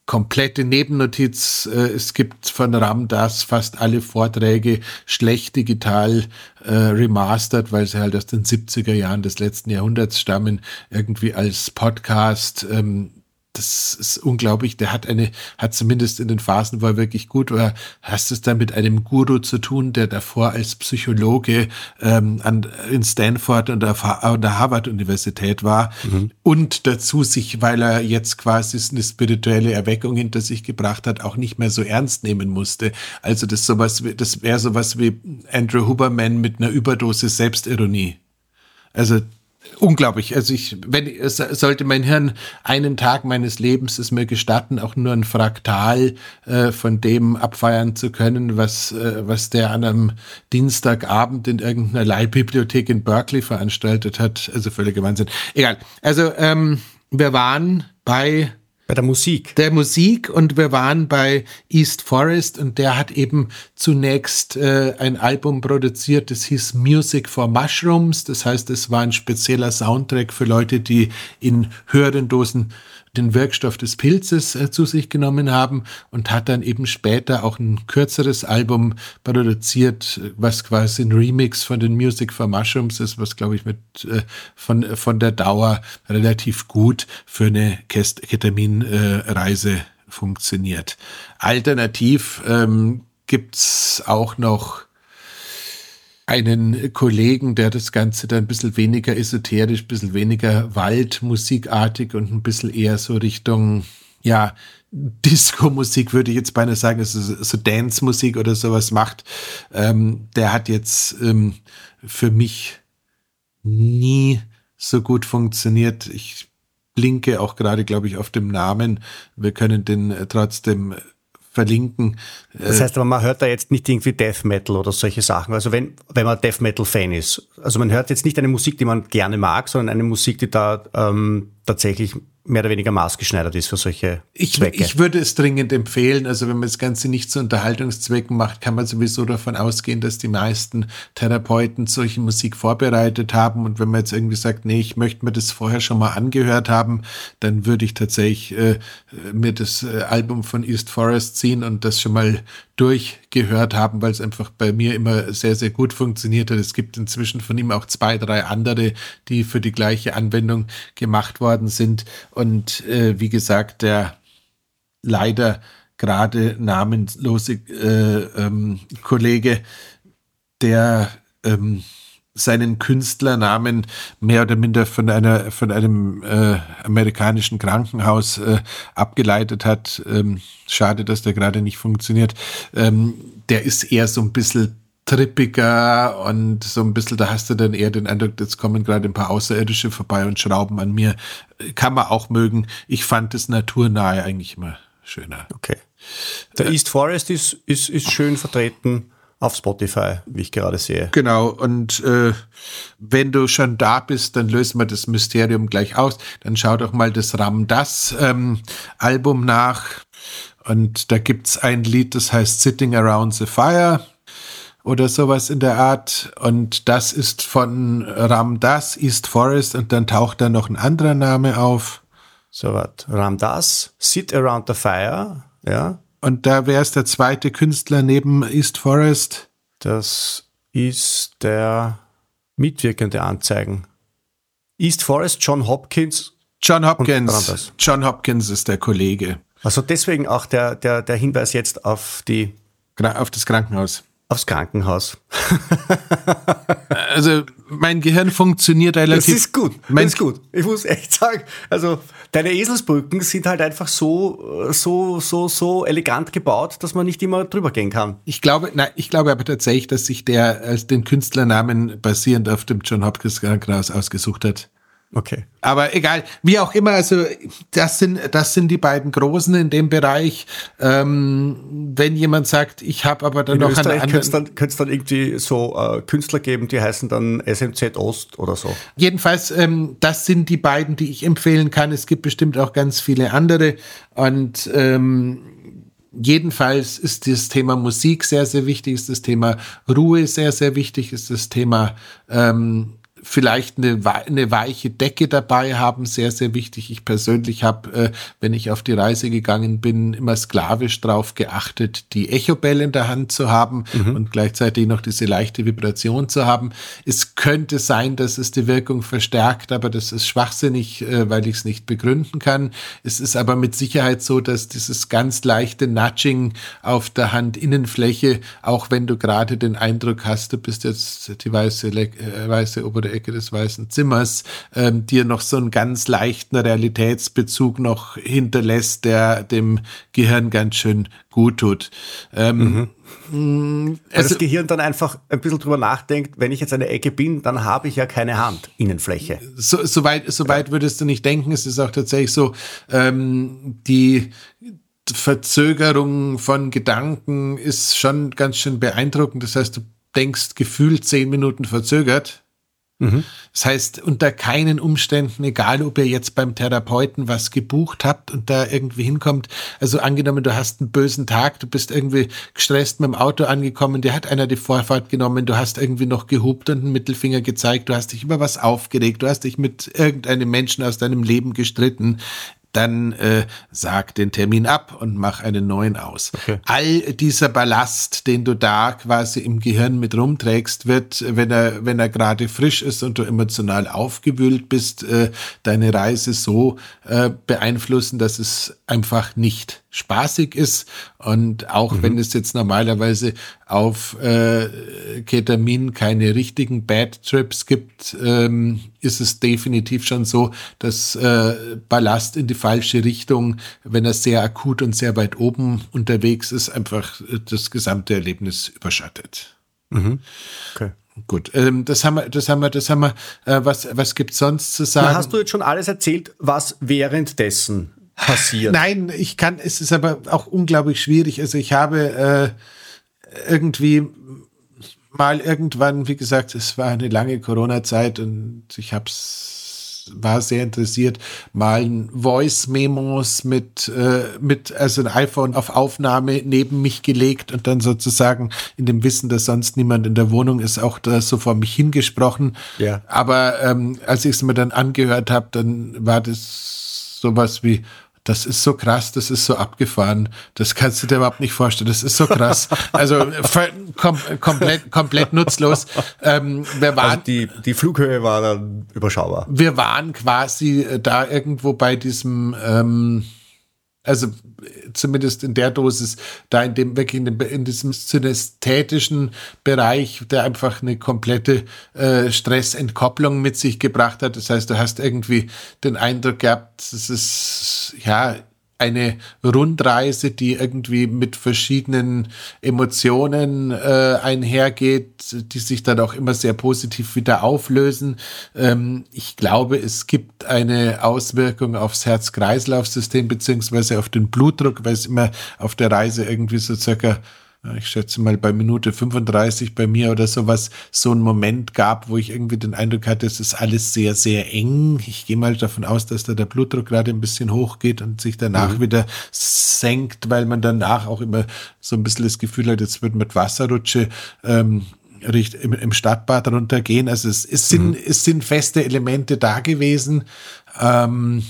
komplette Nebennotiz. Äh, es gibt von Ramdas fast alle Vorträge schlecht digital äh, remastered, weil sie halt aus den 70er Jahren des letzten Jahrhunderts stammen, irgendwie als Podcast ähm, das ist unglaublich. Der hat eine, hat zumindest in den Phasen, wo er wirklich gut war, hast es da mit einem Guru zu tun, der davor als Psychologe ähm, an, in Stanford und der, der Harvard-Universität war mhm. und dazu sich, weil er jetzt quasi eine spirituelle Erweckung hinter sich gebracht hat, auch nicht mehr so ernst nehmen musste. Also das sowas, das wäre sowas wie Andrew Huberman mit einer Überdosis Selbstironie. Also unglaublich. Also ich, wenn sollte mein Hirn einen Tag meines Lebens es mir gestatten, auch nur ein Fraktal äh, von dem abfeiern zu können, was äh, was der an einem Dienstagabend in irgendeiner Leihbibliothek in Berkeley veranstaltet hat. Also völliger Wahnsinn. Egal. Also ähm, wir waren bei bei der Musik. Der Musik und wir waren bei East Forest und der hat eben zunächst äh, ein Album produziert, das hieß Music for Mushrooms. Das heißt, es war ein spezieller Soundtrack für Leute, die in höheren Dosen den Wirkstoff des Pilzes äh, zu sich genommen haben und hat dann eben später auch ein kürzeres Album produziert, was quasi ein Remix von den Music for Mushrooms ist, was glaube ich mit äh, von, von der Dauer relativ gut für eine Ketaminreise äh, funktioniert. Alternativ ähm, gibt's auch noch einen Kollegen, der das Ganze dann ein bisschen weniger esoterisch, ein bisschen weniger waldmusikartig und ein bisschen eher so Richtung, ja, Disco-Musik würde ich jetzt beinahe sagen, also so Dance-Musik oder sowas macht. Ähm, der hat jetzt ähm, für mich nie so gut funktioniert. Ich blinke auch gerade, glaube ich, auf dem Namen. Wir können den äh, trotzdem verlinken. Das heißt aber, man hört da jetzt nicht irgendwie Death Metal oder solche Sachen. Also wenn, wenn man Death Metal Fan ist. Also man hört jetzt nicht eine Musik, die man gerne mag, sondern eine Musik, die da ähm, tatsächlich mehr oder weniger maßgeschneidert ist für solche ich, Zwecke. Ich würde es dringend empfehlen. Also wenn man das Ganze nicht zu Unterhaltungszwecken macht, kann man sowieso davon ausgehen, dass die meisten Therapeuten solche Musik vorbereitet haben. Und wenn man jetzt irgendwie sagt, nee, ich möchte mir das vorher schon mal angehört haben, dann würde ich tatsächlich äh, mir das äh, Album von East Forest ziehen und das schon mal durchgehört haben, weil es einfach bei mir immer sehr, sehr gut funktioniert hat. Es gibt inzwischen von ihm auch zwei, drei andere, die für die gleiche Anwendung gemacht worden sind. Und äh, wie gesagt, der leider gerade namenlose äh, ähm, Kollege, der ähm, seinen Künstlernamen mehr oder minder von einer von einem äh, amerikanischen Krankenhaus äh, abgeleitet hat. Ähm, schade, dass der gerade nicht funktioniert. Ähm, der ist eher so ein bisschen trippiger und so ein bisschen, da hast du dann eher den Eindruck, jetzt kommen gerade ein paar Außerirdische vorbei und schrauben an mir. Kann man auch mögen. Ich fand das naturnahe eigentlich immer schöner. Okay. Der äh, East Forest ist, ist, ist schön vertreten auf Spotify, wie ich gerade sehe. Genau, und äh, wenn du schon da bist, dann lösen wir das Mysterium gleich aus. Dann schau doch mal das Ram Das ähm, Album nach. Und da gibt's ein Lied, das heißt Sitting Around the Fire oder sowas in der Art. Und das ist von Ram Das, East Forest, und dann taucht da noch ein anderer Name auf. So was. Ram Das, Sit Around the Fire, ja. Und da wäre es der zweite Künstler neben East Forest. Das ist der mitwirkende Anzeigen. East Forest, John Hopkins. John Hopkins. John Hopkins ist der Kollege. Also deswegen auch der, der, der Hinweis jetzt auf die. Auf das Krankenhaus. Aufs Krankenhaus. also mein Gehirn funktioniert relativ. Das ist gut. Mein das ist gut. Ich muss echt sagen, also deine Eselsbrücken sind halt einfach so, so, so, so elegant gebaut, dass man nicht immer drüber gehen kann. Ich glaube, nein, ich glaube aber tatsächlich, dass sich der als den Künstlernamen basierend auf dem John Hopkins Krankenhaus ausgesucht hat. Okay. Aber egal, wie auch immer, also das sind, das sind die beiden Großen in dem Bereich. Ähm, wenn jemand sagt, ich habe aber dann in noch Österreich einen anderen... Könnte dann, dann irgendwie so äh, Künstler geben, die heißen dann SMZ Ost oder so? Jedenfalls, ähm, das sind die beiden, die ich empfehlen kann. Es gibt bestimmt auch ganz viele andere. Und ähm, Jedenfalls ist das Thema Musik sehr, sehr wichtig, ist das Thema Ruhe sehr, sehr wichtig, ist das Thema ähm, vielleicht eine, eine weiche Decke dabei haben, sehr, sehr wichtig. Ich persönlich habe, äh, wenn ich auf die Reise gegangen bin, immer sklavisch darauf geachtet, die Echobell in der Hand zu haben mhm. und gleichzeitig noch diese leichte Vibration zu haben. Es könnte sein, dass es die Wirkung verstärkt, aber das ist schwachsinnig, äh, weil ich es nicht begründen kann. Es ist aber mit Sicherheit so, dass dieses ganz leichte Nudging auf der Handinnenfläche, auch wenn du gerade den Eindruck hast, du bist jetzt die weiße, äh, weiße obere der Ecke des Weißen Zimmers, ähm, dir noch so einen ganz leichten Realitätsbezug noch hinterlässt, der dem Gehirn ganz schön gut tut. Ähm, mhm. Also das Gehirn dann einfach ein bisschen drüber nachdenkt, wenn ich jetzt eine Ecke bin, dann habe ich ja keine Hand, Innenfläche. So, so, weit, so weit würdest du nicht denken. Es ist auch tatsächlich so, ähm, die Verzögerung von Gedanken ist schon ganz schön beeindruckend. Das heißt, du denkst gefühlt zehn Minuten verzögert Mhm. Das heißt, unter keinen Umständen, egal ob ihr jetzt beim Therapeuten was gebucht habt und da irgendwie hinkommt, also angenommen, du hast einen bösen Tag, du bist irgendwie gestresst mit dem Auto angekommen, dir hat einer die Vorfahrt genommen, du hast irgendwie noch gehupt und einen Mittelfinger gezeigt, du hast dich über was aufgeregt, du hast dich mit irgendeinem Menschen aus deinem Leben gestritten dann äh, sag den Termin ab und mach einen neuen aus. Okay. All dieser Ballast, den du da quasi im Gehirn mit rumträgst, wird, wenn er, wenn er gerade frisch ist und du emotional aufgewühlt bist, äh, deine Reise so äh, beeinflussen, dass es einfach nicht spaßig ist. Und auch mhm. wenn es jetzt normalerweise auf äh, Ketamin keine richtigen Bad Trips gibt, ähm, ist es definitiv schon so, dass äh, Ballast in die falsche Richtung, wenn er sehr akut und sehr weit oben unterwegs ist, einfach äh, das gesamte Erlebnis überschattet. Mhm. Okay. Gut, ähm, das haben wir, das haben wir, das haben wir. Äh, was, was gibt's sonst zu sagen? Na, hast du jetzt schon alles erzählt, was währenddessen passiert. Nein, ich kann, es ist aber auch unglaublich schwierig. Also ich habe äh, irgendwie mal irgendwann, wie gesagt, es war eine lange Corona-Zeit und ich hab's war sehr interessiert, mal Voice-Memos mit, äh, mit, also ein iPhone auf Aufnahme neben mich gelegt und dann sozusagen in dem Wissen, dass sonst niemand in der Wohnung ist, auch da so vor mich hingesprochen. Ja. Aber ähm, als ich es mir dann angehört habe, dann war das sowas wie, das ist so krass, das ist so abgefahren. Das kannst du dir überhaupt nicht vorstellen. Das ist so krass. Also kom komplett, komplett nutzlos. Ähm, wir waren, also die, die Flughöhe war dann überschaubar. Wir waren quasi äh, da irgendwo bei diesem ähm, also zumindest in der Dosis, da in dem wirklich in, dem, in diesem synästhetischen Bereich, der einfach eine komplette äh, Stressentkopplung mit sich gebracht hat. Das heißt, du hast irgendwie den Eindruck gehabt, es ist ja eine Rundreise, die irgendwie mit verschiedenen Emotionen äh, einhergeht, die sich dann auch immer sehr positiv wieder auflösen. Ähm, ich glaube, es gibt eine Auswirkung aufs Herz-Kreislauf-System beziehungsweise auf den Blutdruck, weil es immer auf der Reise irgendwie so circa ich schätze mal bei Minute 35 bei mir oder sowas, so einen Moment gab, wo ich irgendwie den Eindruck hatte, es ist alles sehr, sehr eng. Ich gehe mal davon aus, dass da der Blutdruck gerade ein bisschen hochgeht und sich danach mhm. wieder senkt, weil man danach auch immer so ein bisschen das Gefühl hat, jetzt wird mit Wasserrutsche ähm, im, im Stadtbad runtergehen. Also es, es, sind, mhm. es sind feste Elemente da gewesen. Ähm,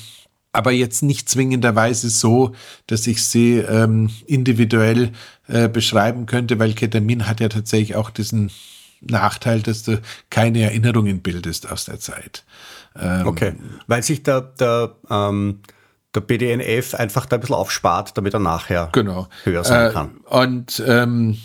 aber jetzt nicht zwingenderweise so, dass ich sie ähm, individuell äh, beschreiben könnte, weil Ketamin hat ja tatsächlich auch diesen Nachteil, dass du keine Erinnerungen bildest aus der Zeit. Ähm, okay, weil sich der, der, ähm, der BDNF einfach da ein bisschen aufspart, damit er nachher genau. höher sein kann. Äh, und ähm,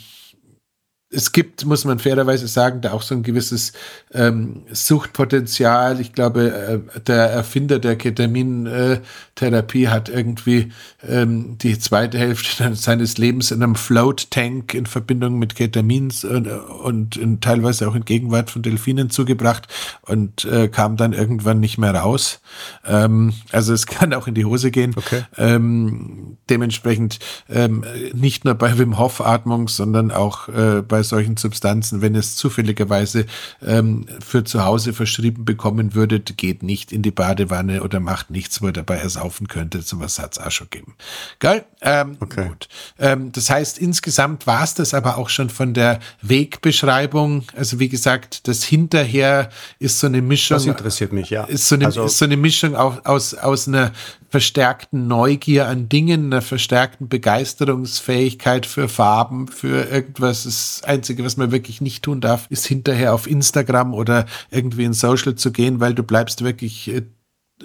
es gibt, muss man fairerweise sagen, da auch so ein gewisses ähm, Suchtpotenzial. Ich glaube, äh, der Erfinder der Ketamintherapie hat irgendwie ähm, die zweite Hälfte seines Lebens in einem Float-Tank in Verbindung mit Ketamins und, und, und, teilweise auch in Gegenwart von Delfinen zugebracht und äh, kam dann irgendwann nicht mehr raus. Ähm, also es kann auch in die Hose gehen. Okay. Ähm, dementsprechend ähm, nicht nur bei Wim Hof Atmung, sondern auch äh, bei solchen Substanzen, wenn es zufälligerweise ähm, für zu Hause verschrieben bekommen würdet, geht nicht in die Badewanne oder macht nichts, wo ihr dabei ersaufen könntet. So was hat es auch schon gegeben. Geil? Ähm, okay. Gut. Ähm, das heißt, insgesamt war es das aber auch schon von der Wegbeschreibung. Also wie gesagt, das hinterher ist so eine Mischung. Das interessiert mich, ja. Ist so eine, also, ist so eine Mischung aus, aus, aus einer verstärkten Neugier an Dingen, einer verstärkten Begeisterungsfähigkeit für Farben, für irgendwas. Das Einzige, was man wirklich nicht tun darf, ist hinterher auf Instagram oder irgendwie in Social zu gehen, weil du bleibst wirklich äh,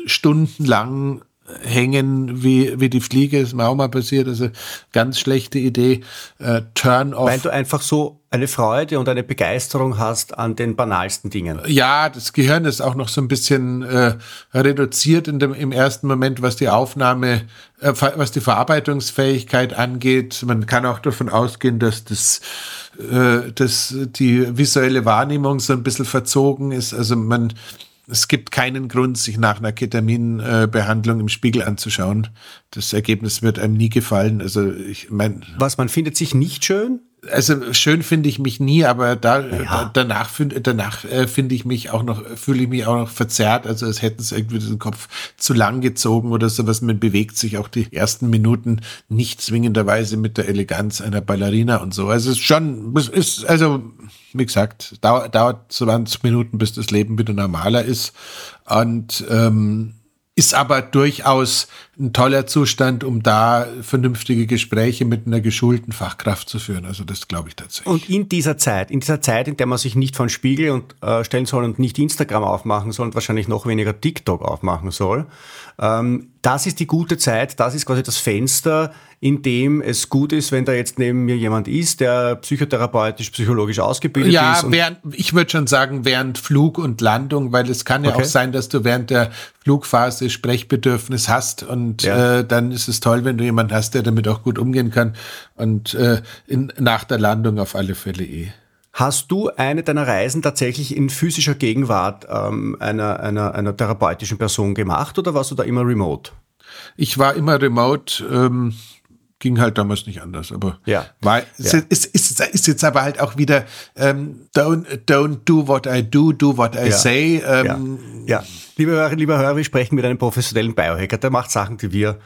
stundenlang hängen wie, wie die Fliege, ist mir auch mal passiert, also ganz schlechte Idee, äh, Turn off. Weil du einfach so eine Freude und eine Begeisterung hast an den banalsten Dingen. Ja, das Gehirn ist auch noch so ein bisschen äh, reduziert in dem, im ersten Moment, was die Aufnahme, äh, was die Verarbeitungsfähigkeit angeht. Man kann auch davon ausgehen, dass das, äh, dass die visuelle Wahrnehmung so ein bisschen verzogen ist. Also man es gibt keinen Grund, sich nach einer Ketaminbehandlung im Spiegel anzuschauen. Das Ergebnis wird einem nie gefallen. Also ich meine. Was man findet sich nicht schön? Also schön finde ich mich nie, aber da, ja. danach, danach äh, finde ich mich auch noch, fühle ich mich auch noch verzerrt, also als hätten sie irgendwie den Kopf zu lang gezogen oder sowas. Man bewegt sich auch die ersten Minuten nicht zwingenderweise mit der Eleganz einer Ballerina und so. Also es ist schon, es ist, also wie gesagt, dauert, dauert 20 Minuten, bis das Leben wieder normaler ist. Und ähm, ist aber durchaus ein toller Zustand, um da vernünftige Gespräche mit einer geschulten Fachkraft zu führen. Also das glaube ich tatsächlich. Und in dieser Zeit, in dieser Zeit, in der man sich nicht von Spiegel und, äh, stellen soll und nicht Instagram aufmachen soll und wahrscheinlich noch weniger TikTok aufmachen soll, das ist die gute Zeit, das ist quasi das Fenster, in dem es gut ist, wenn da jetzt neben mir jemand ist, der psychotherapeutisch, psychologisch ausgebildet ja, ist. Ja, während, ich würde schon sagen, während Flug und Landung, weil es kann ja okay. auch sein, dass du während der Flugphase Sprechbedürfnis hast und ja. äh, dann ist es toll, wenn du jemanden hast, der damit auch gut umgehen kann und äh, in, nach der Landung auf alle Fälle eh. Hast du eine deiner Reisen tatsächlich in physischer Gegenwart ähm, einer, einer, einer therapeutischen Person gemacht oder warst du da immer remote? Ich war immer remote. Ähm, ging halt damals nicht anders. Aber ja. war, ja. Ist, ist, ist, jetzt aber halt auch wieder ähm, don't, don't do what I do, do what I ja. say. Ähm, ja. ja. Lieber Hörer, lieber Hörer, wir sprechen mit einem professionellen Biohacker, der macht Sachen, die wir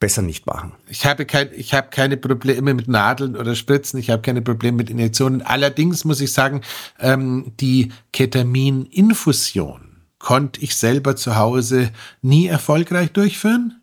besser nicht machen. Ich habe, kein, ich habe keine Probleme mit Nadeln oder Spritzen, ich habe keine Probleme mit Injektionen. Allerdings muss ich sagen, ähm, die Ketamininfusion konnte ich selber zu Hause nie erfolgreich durchführen.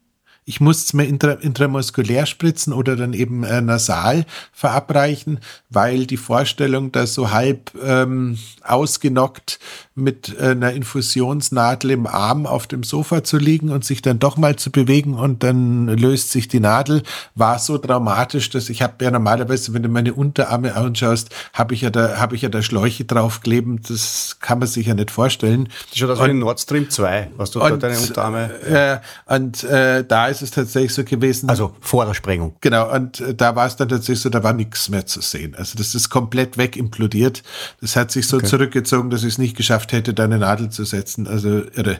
Ich muss es mir intra, intramuskulär spritzen oder dann eben äh, nasal verabreichen, weil die Vorstellung, dass so halb ähm, ausgenockt mit äh, einer Infusionsnadel im Arm auf dem Sofa zu liegen und sich dann doch mal zu bewegen und dann löst sich die Nadel, war so dramatisch, dass ich habe ja normalerweise, wenn du meine Unterarme anschaust, habe ich ja da habe ich ja da Schläuche draufkleben, das kann man sich ja nicht vorstellen. Das ist ja das wie Nord Stream 2, was du und, da deine Unterarme. Äh, und äh, da ist es tatsächlich so gewesen. Also vor der Sprengung. Genau, und äh, da war es dann tatsächlich so, da war nichts mehr zu sehen. Also das ist komplett weg implodiert. Das hat sich so okay. zurückgezogen, dass ich es nicht geschafft hätte, da eine Nadel zu setzen. Also irre.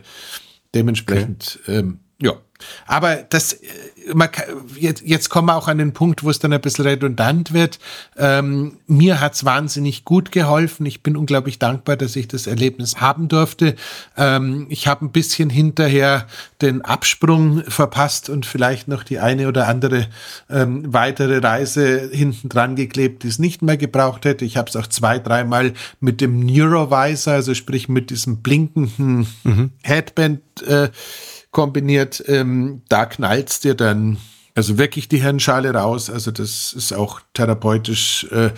Dementsprechend, okay. ähm, ja. Aber das, äh, man jetzt, jetzt kommen wir auch an den Punkt, wo es dann ein bisschen redundant wird. Ähm, mir hat's wahnsinnig gut geholfen. Ich bin unglaublich dankbar, dass ich das Erlebnis haben durfte. Ähm, ich habe ein bisschen hinterher den Absprung verpasst und vielleicht noch die eine oder andere ähm, weitere Reise hinten dran geklebt, die es nicht mehr gebraucht hätte. Ich habe es auch zwei, dreimal mit dem Neurovisor, also sprich mit diesem blinkenden mhm. Headband äh, kombiniert, ähm, da knallt's dir dann Also wirklich die Hirnschale raus. Also das ist auch therapeutisch äh,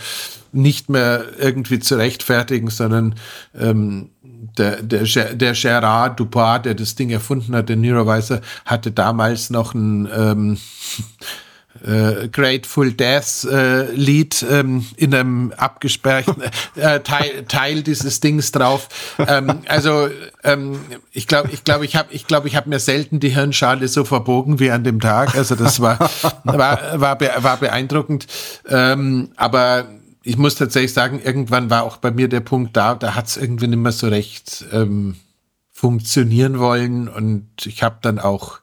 nicht mehr irgendwie zu rechtfertigen, sondern ähm, der, der, der Gerard Duprat, der das Ding erfunden hat, der Neurovisor, hatte damals noch ein ähm, äh, Grateful Death äh, Lied ähm, in einem abgesperrten äh, Teil, Teil dieses Dings drauf. Ähm, also ähm, ich glaube, ich glaube, ich habe, ich glaube, ich habe mir selten die Hirnschale so verbogen wie an dem Tag. Also das war war war, war beeindruckend. Ähm, aber ich muss tatsächlich sagen, irgendwann war auch bei mir der Punkt da, da hat es irgendwie nicht mehr so recht ähm, funktionieren wollen und ich habe dann auch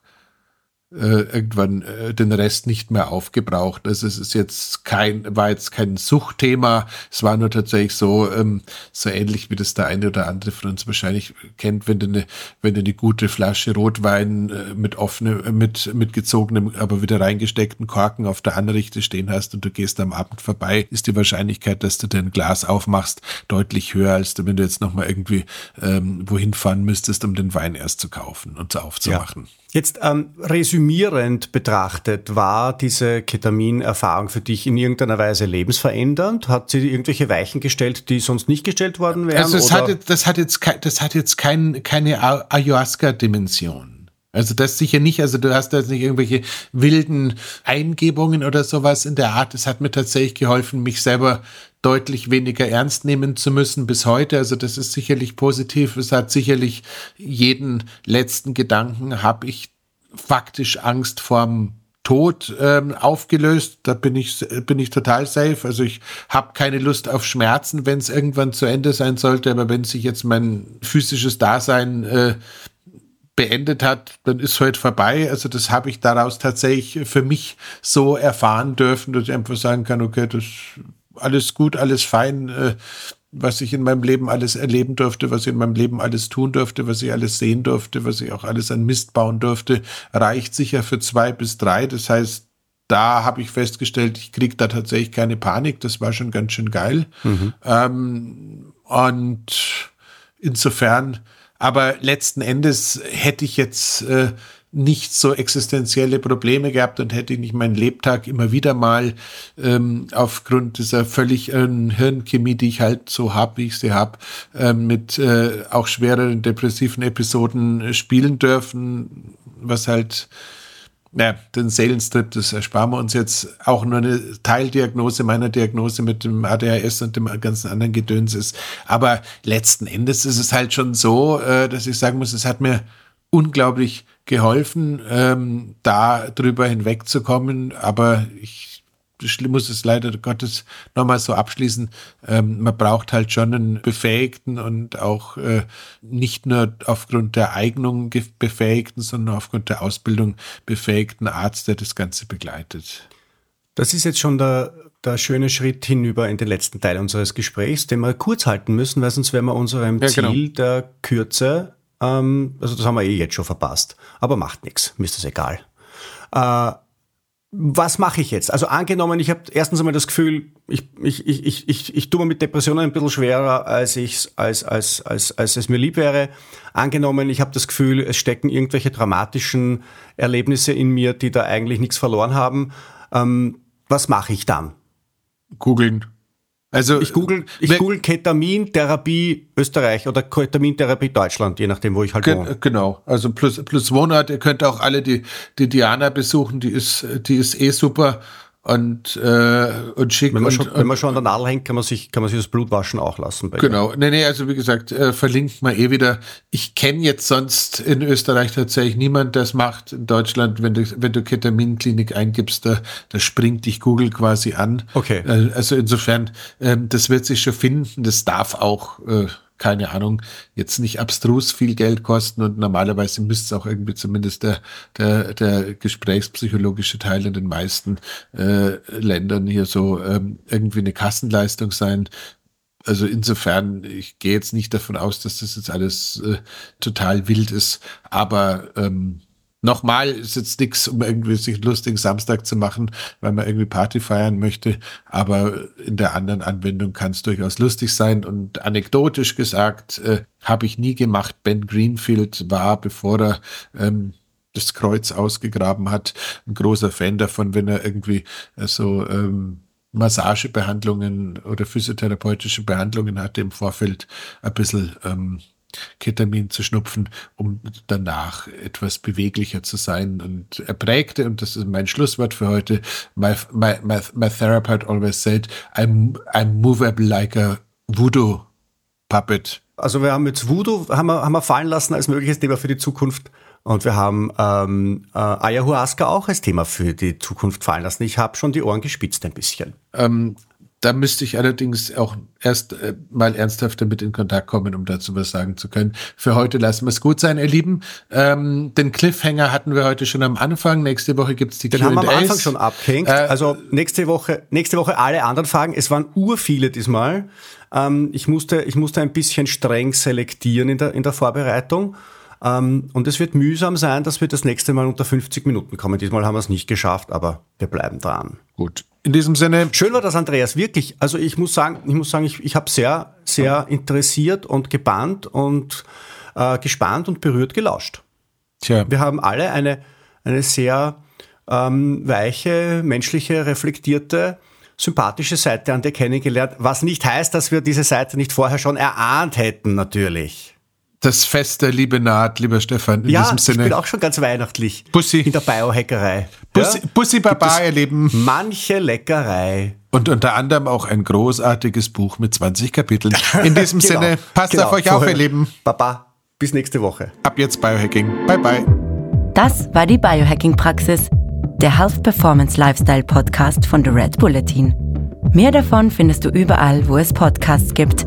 irgendwann äh, den Rest nicht mehr aufgebraucht. Also es ist jetzt kein, war jetzt kein Suchtthema. Es war nur tatsächlich so, ähm, so ähnlich wie das der eine oder andere von uns wahrscheinlich kennt, wenn du eine, wenn du eine gute Flasche Rotwein äh, mit offenem, äh, mit, mit gezogenem, aber wieder reingesteckten Korken auf der Anrichte stehen hast und du gehst am Abend vorbei, ist die Wahrscheinlichkeit, dass du dein Glas aufmachst, deutlich höher, als wenn du jetzt nochmal irgendwie ähm, wohin fahren müsstest, um den Wein erst zu kaufen und aufzumachen. Ja. Jetzt ähm, resümierend betrachtet, war diese Ketamin-Erfahrung für dich in irgendeiner Weise lebensverändernd? Hat sie irgendwelche Weichen gestellt, die sonst nicht gestellt worden wären? Also das, hat jetzt, das hat jetzt, das hat jetzt kein, keine Ayahuasca-Dimension. Also das sicher nicht, also du hast da jetzt nicht irgendwelche wilden Eingebungen oder sowas in der Art. Es hat mir tatsächlich geholfen, mich selber deutlich weniger ernst nehmen zu müssen bis heute. Also das ist sicherlich positiv. Es hat sicherlich jeden letzten Gedanken, habe ich faktisch Angst vorm Tod ähm, aufgelöst. Da bin ich, bin ich total safe. Also ich habe keine Lust auf Schmerzen, wenn es irgendwann zu Ende sein sollte. Aber wenn sich jetzt mein physisches Dasein äh, beendet hat, dann ist heute vorbei. Also das habe ich daraus tatsächlich für mich so erfahren dürfen, dass ich einfach sagen kann, okay, das alles gut, alles fein, äh, was ich in meinem Leben alles erleben durfte, was ich in meinem Leben alles tun durfte, was ich alles sehen durfte, was ich auch alles an Mist bauen durfte, reicht sicher für zwei bis drei. Das heißt, da habe ich festgestellt, ich kriege da tatsächlich keine Panik. Das war schon ganz schön geil. Mhm. Ähm, und insofern, aber letzten Endes hätte ich jetzt äh, nicht so existenzielle Probleme gehabt und hätte ich nicht meinen Lebtag immer wieder mal ähm, aufgrund dieser völlig äh, Hirnchemie, die ich halt so habe, wie ich sie habe, äh, mit äh, auch schwereren depressiven Episoden äh, spielen dürfen, was halt ja, den Seelenstrip, das ersparen wir uns jetzt auch nur eine Teildiagnose meiner Diagnose mit dem ADHS und dem ganzen anderen Gedöns ist. Aber letzten Endes ist es halt schon so, äh, dass ich sagen muss, es hat mir unglaublich geholfen, ähm, da drüber hinwegzukommen. Aber ich muss es leider Gottes nochmal so abschließen. Ähm, man braucht halt schon einen befähigten und auch äh, nicht nur aufgrund der Eignung befähigten, sondern aufgrund der Ausbildung befähigten Arzt, der das Ganze begleitet. Das ist jetzt schon der, der schöne Schritt hinüber in den letzten Teil unseres Gesprächs, den wir kurz halten müssen, weil sonst wären wir unserem ja, genau. Ziel der Kürze ähm, also das haben wir eh jetzt schon verpasst. Aber macht nichts, mir ist das egal. Äh, was mache ich jetzt? Also angenommen, ich habe erstens einmal das Gefühl, ich, ich, ich, ich, ich, ich tue mir mit Depressionen ein bisschen schwerer, als, ich, als, als, als, als es mir lieb wäre. Angenommen, ich habe das Gefühl, es stecken irgendwelche dramatischen Erlebnisse in mir, die da eigentlich nichts verloren haben. Ähm, was mache ich dann? Googeln. Also ich google, ich google Ketamintherapie Österreich oder Ketamintherapie Deutschland, je nachdem, wo ich halt wohne. Genau. Also plus, plus Wohnort. Ihr könnt auch alle die, die Diana besuchen. Die ist, die ist eh super und, äh, und schick. Wenn man, schon, und, wenn man schon an der Nadel hängt, kann man sich, kann man sich das Blut waschen auch lassen. genau. Nee, nee, also wie gesagt, äh, verlinkt mal eh wieder. Ich kenne jetzt sonst in Österreich tatsächlich niemand, der es macht. In Deutschland, wenn du, wenn du Ketaminklinik eingibst, da, da springt dich Google quasi an. Okay. Äh, also insofern, äh, das wird sich schon finden. Das darf auch, äh, keine Ahnung, jetzt nicht abstrus viel Geld kosten und normalerweise müsste es auch irgendwie zumindest der, der, der gesprächspsychologische Teil in den meisten äh, Ländern hier so ähm, irgendwie eine Kassenleistung sein. Also insofern, ich gehe jetzt nicht davon aus, dass das jetzt alles äh, total wild ist, aber ähm, Nochmal ist jetzt nichts, um irgendwie sich einen lustigen Samstag zu machen, weil man irgendwie Party feiern möchte. Aber in der anderen Anwendung kann es durchaus lustig sein. Und anekdotisch gesagt, äh, habe ich nie gemacht. Ben Greenfield war, bevor er ähm, das Kreuz ausgegraben hat. Ein großer Fan davon, wenn er irgendwie äh, so ähm, Massagebehandlungen oder physiotherapeutische Behandlungen hatte im Vorfeld ein bisschen ähm, Ketamin zu schnupfen, um danach etwas beweglicher zu sein. Und er prägte, und das ist mein Schlusswort für heute, my, my, my, my therapist always said, I'm, I'm movable like a voodoo puppet. Also wir haben jetzt Voodoo haben wir, haben wir fallen lassen als mögliches Thema für die Zukunft. Und wir haben ähm, äh, Ayahuasca auch als Thema für die Zukunft fallen lassen. Ich habe schon die Ohren gespitzt ein bisschen. Ähm, da müsste ich allerdings auch erst äh, mal ernsthaft damit in Kontakt kommen, um dazu was sagen zu können. Für heute lassen wir es gut sein, ihr Lieben. Ähm, den Cliffhanger hatten wir heute schon am Anfang. Nächste Woche gibt's die Den haben wir am Anfang schon abgehängt. Äh, also nächste Woche, nächste Woche alle anderen Fragen. Es waren ur viele diesmal. Ähm, ich, musste, ich musste ein bisschen streng selektieren in der, in der Vorbereitung. Ähm, und es wird mühsam sein, dass wir das nächste Mal unter 50 Minuten kommen. Diesmal haben wir es nicht geschafft, aber wir bleiben dran. Gut. In diesem Sinne. Schön war das, Andreas, wirklich. Also ich muss sagen, ich muss sagen, ich, ich habe sehr, sehr interessiert und gebannt und äh, gespannt und berührt gelauscht. Tja. Wir haben alle eine, eine sehr ähm, weiche, menschliche, reflektierte, sympathische Seite an dir kennengelernt, was nicht heißt, dass wir diese Seite nicht vorher schon erahnt hätten, natürlich. Das Fest der Liebe naht, lieber Stefan. In ja, diesem Sinne. ich bin auch schon ganz weihnachtlich. Bussi. In der Biohackerei. Bussi, ja? Bussi Baba, ihr Lieben. Manche Leckerei. Und unter anderem auch ein großartiges Buch mit 20 Kapiteln. In diesem genau, Sinne, passt genau, auf euch auf, ihr Lieben. Baba, bis nächste Woche. Ab jetzt Biohacking. Bye, bye. Das war die Biohacking-Praxis, der Health Performance Lifestyle Podcast von The Red Bulletin. Mehr davon findest du überall, wo es Podcasts gibt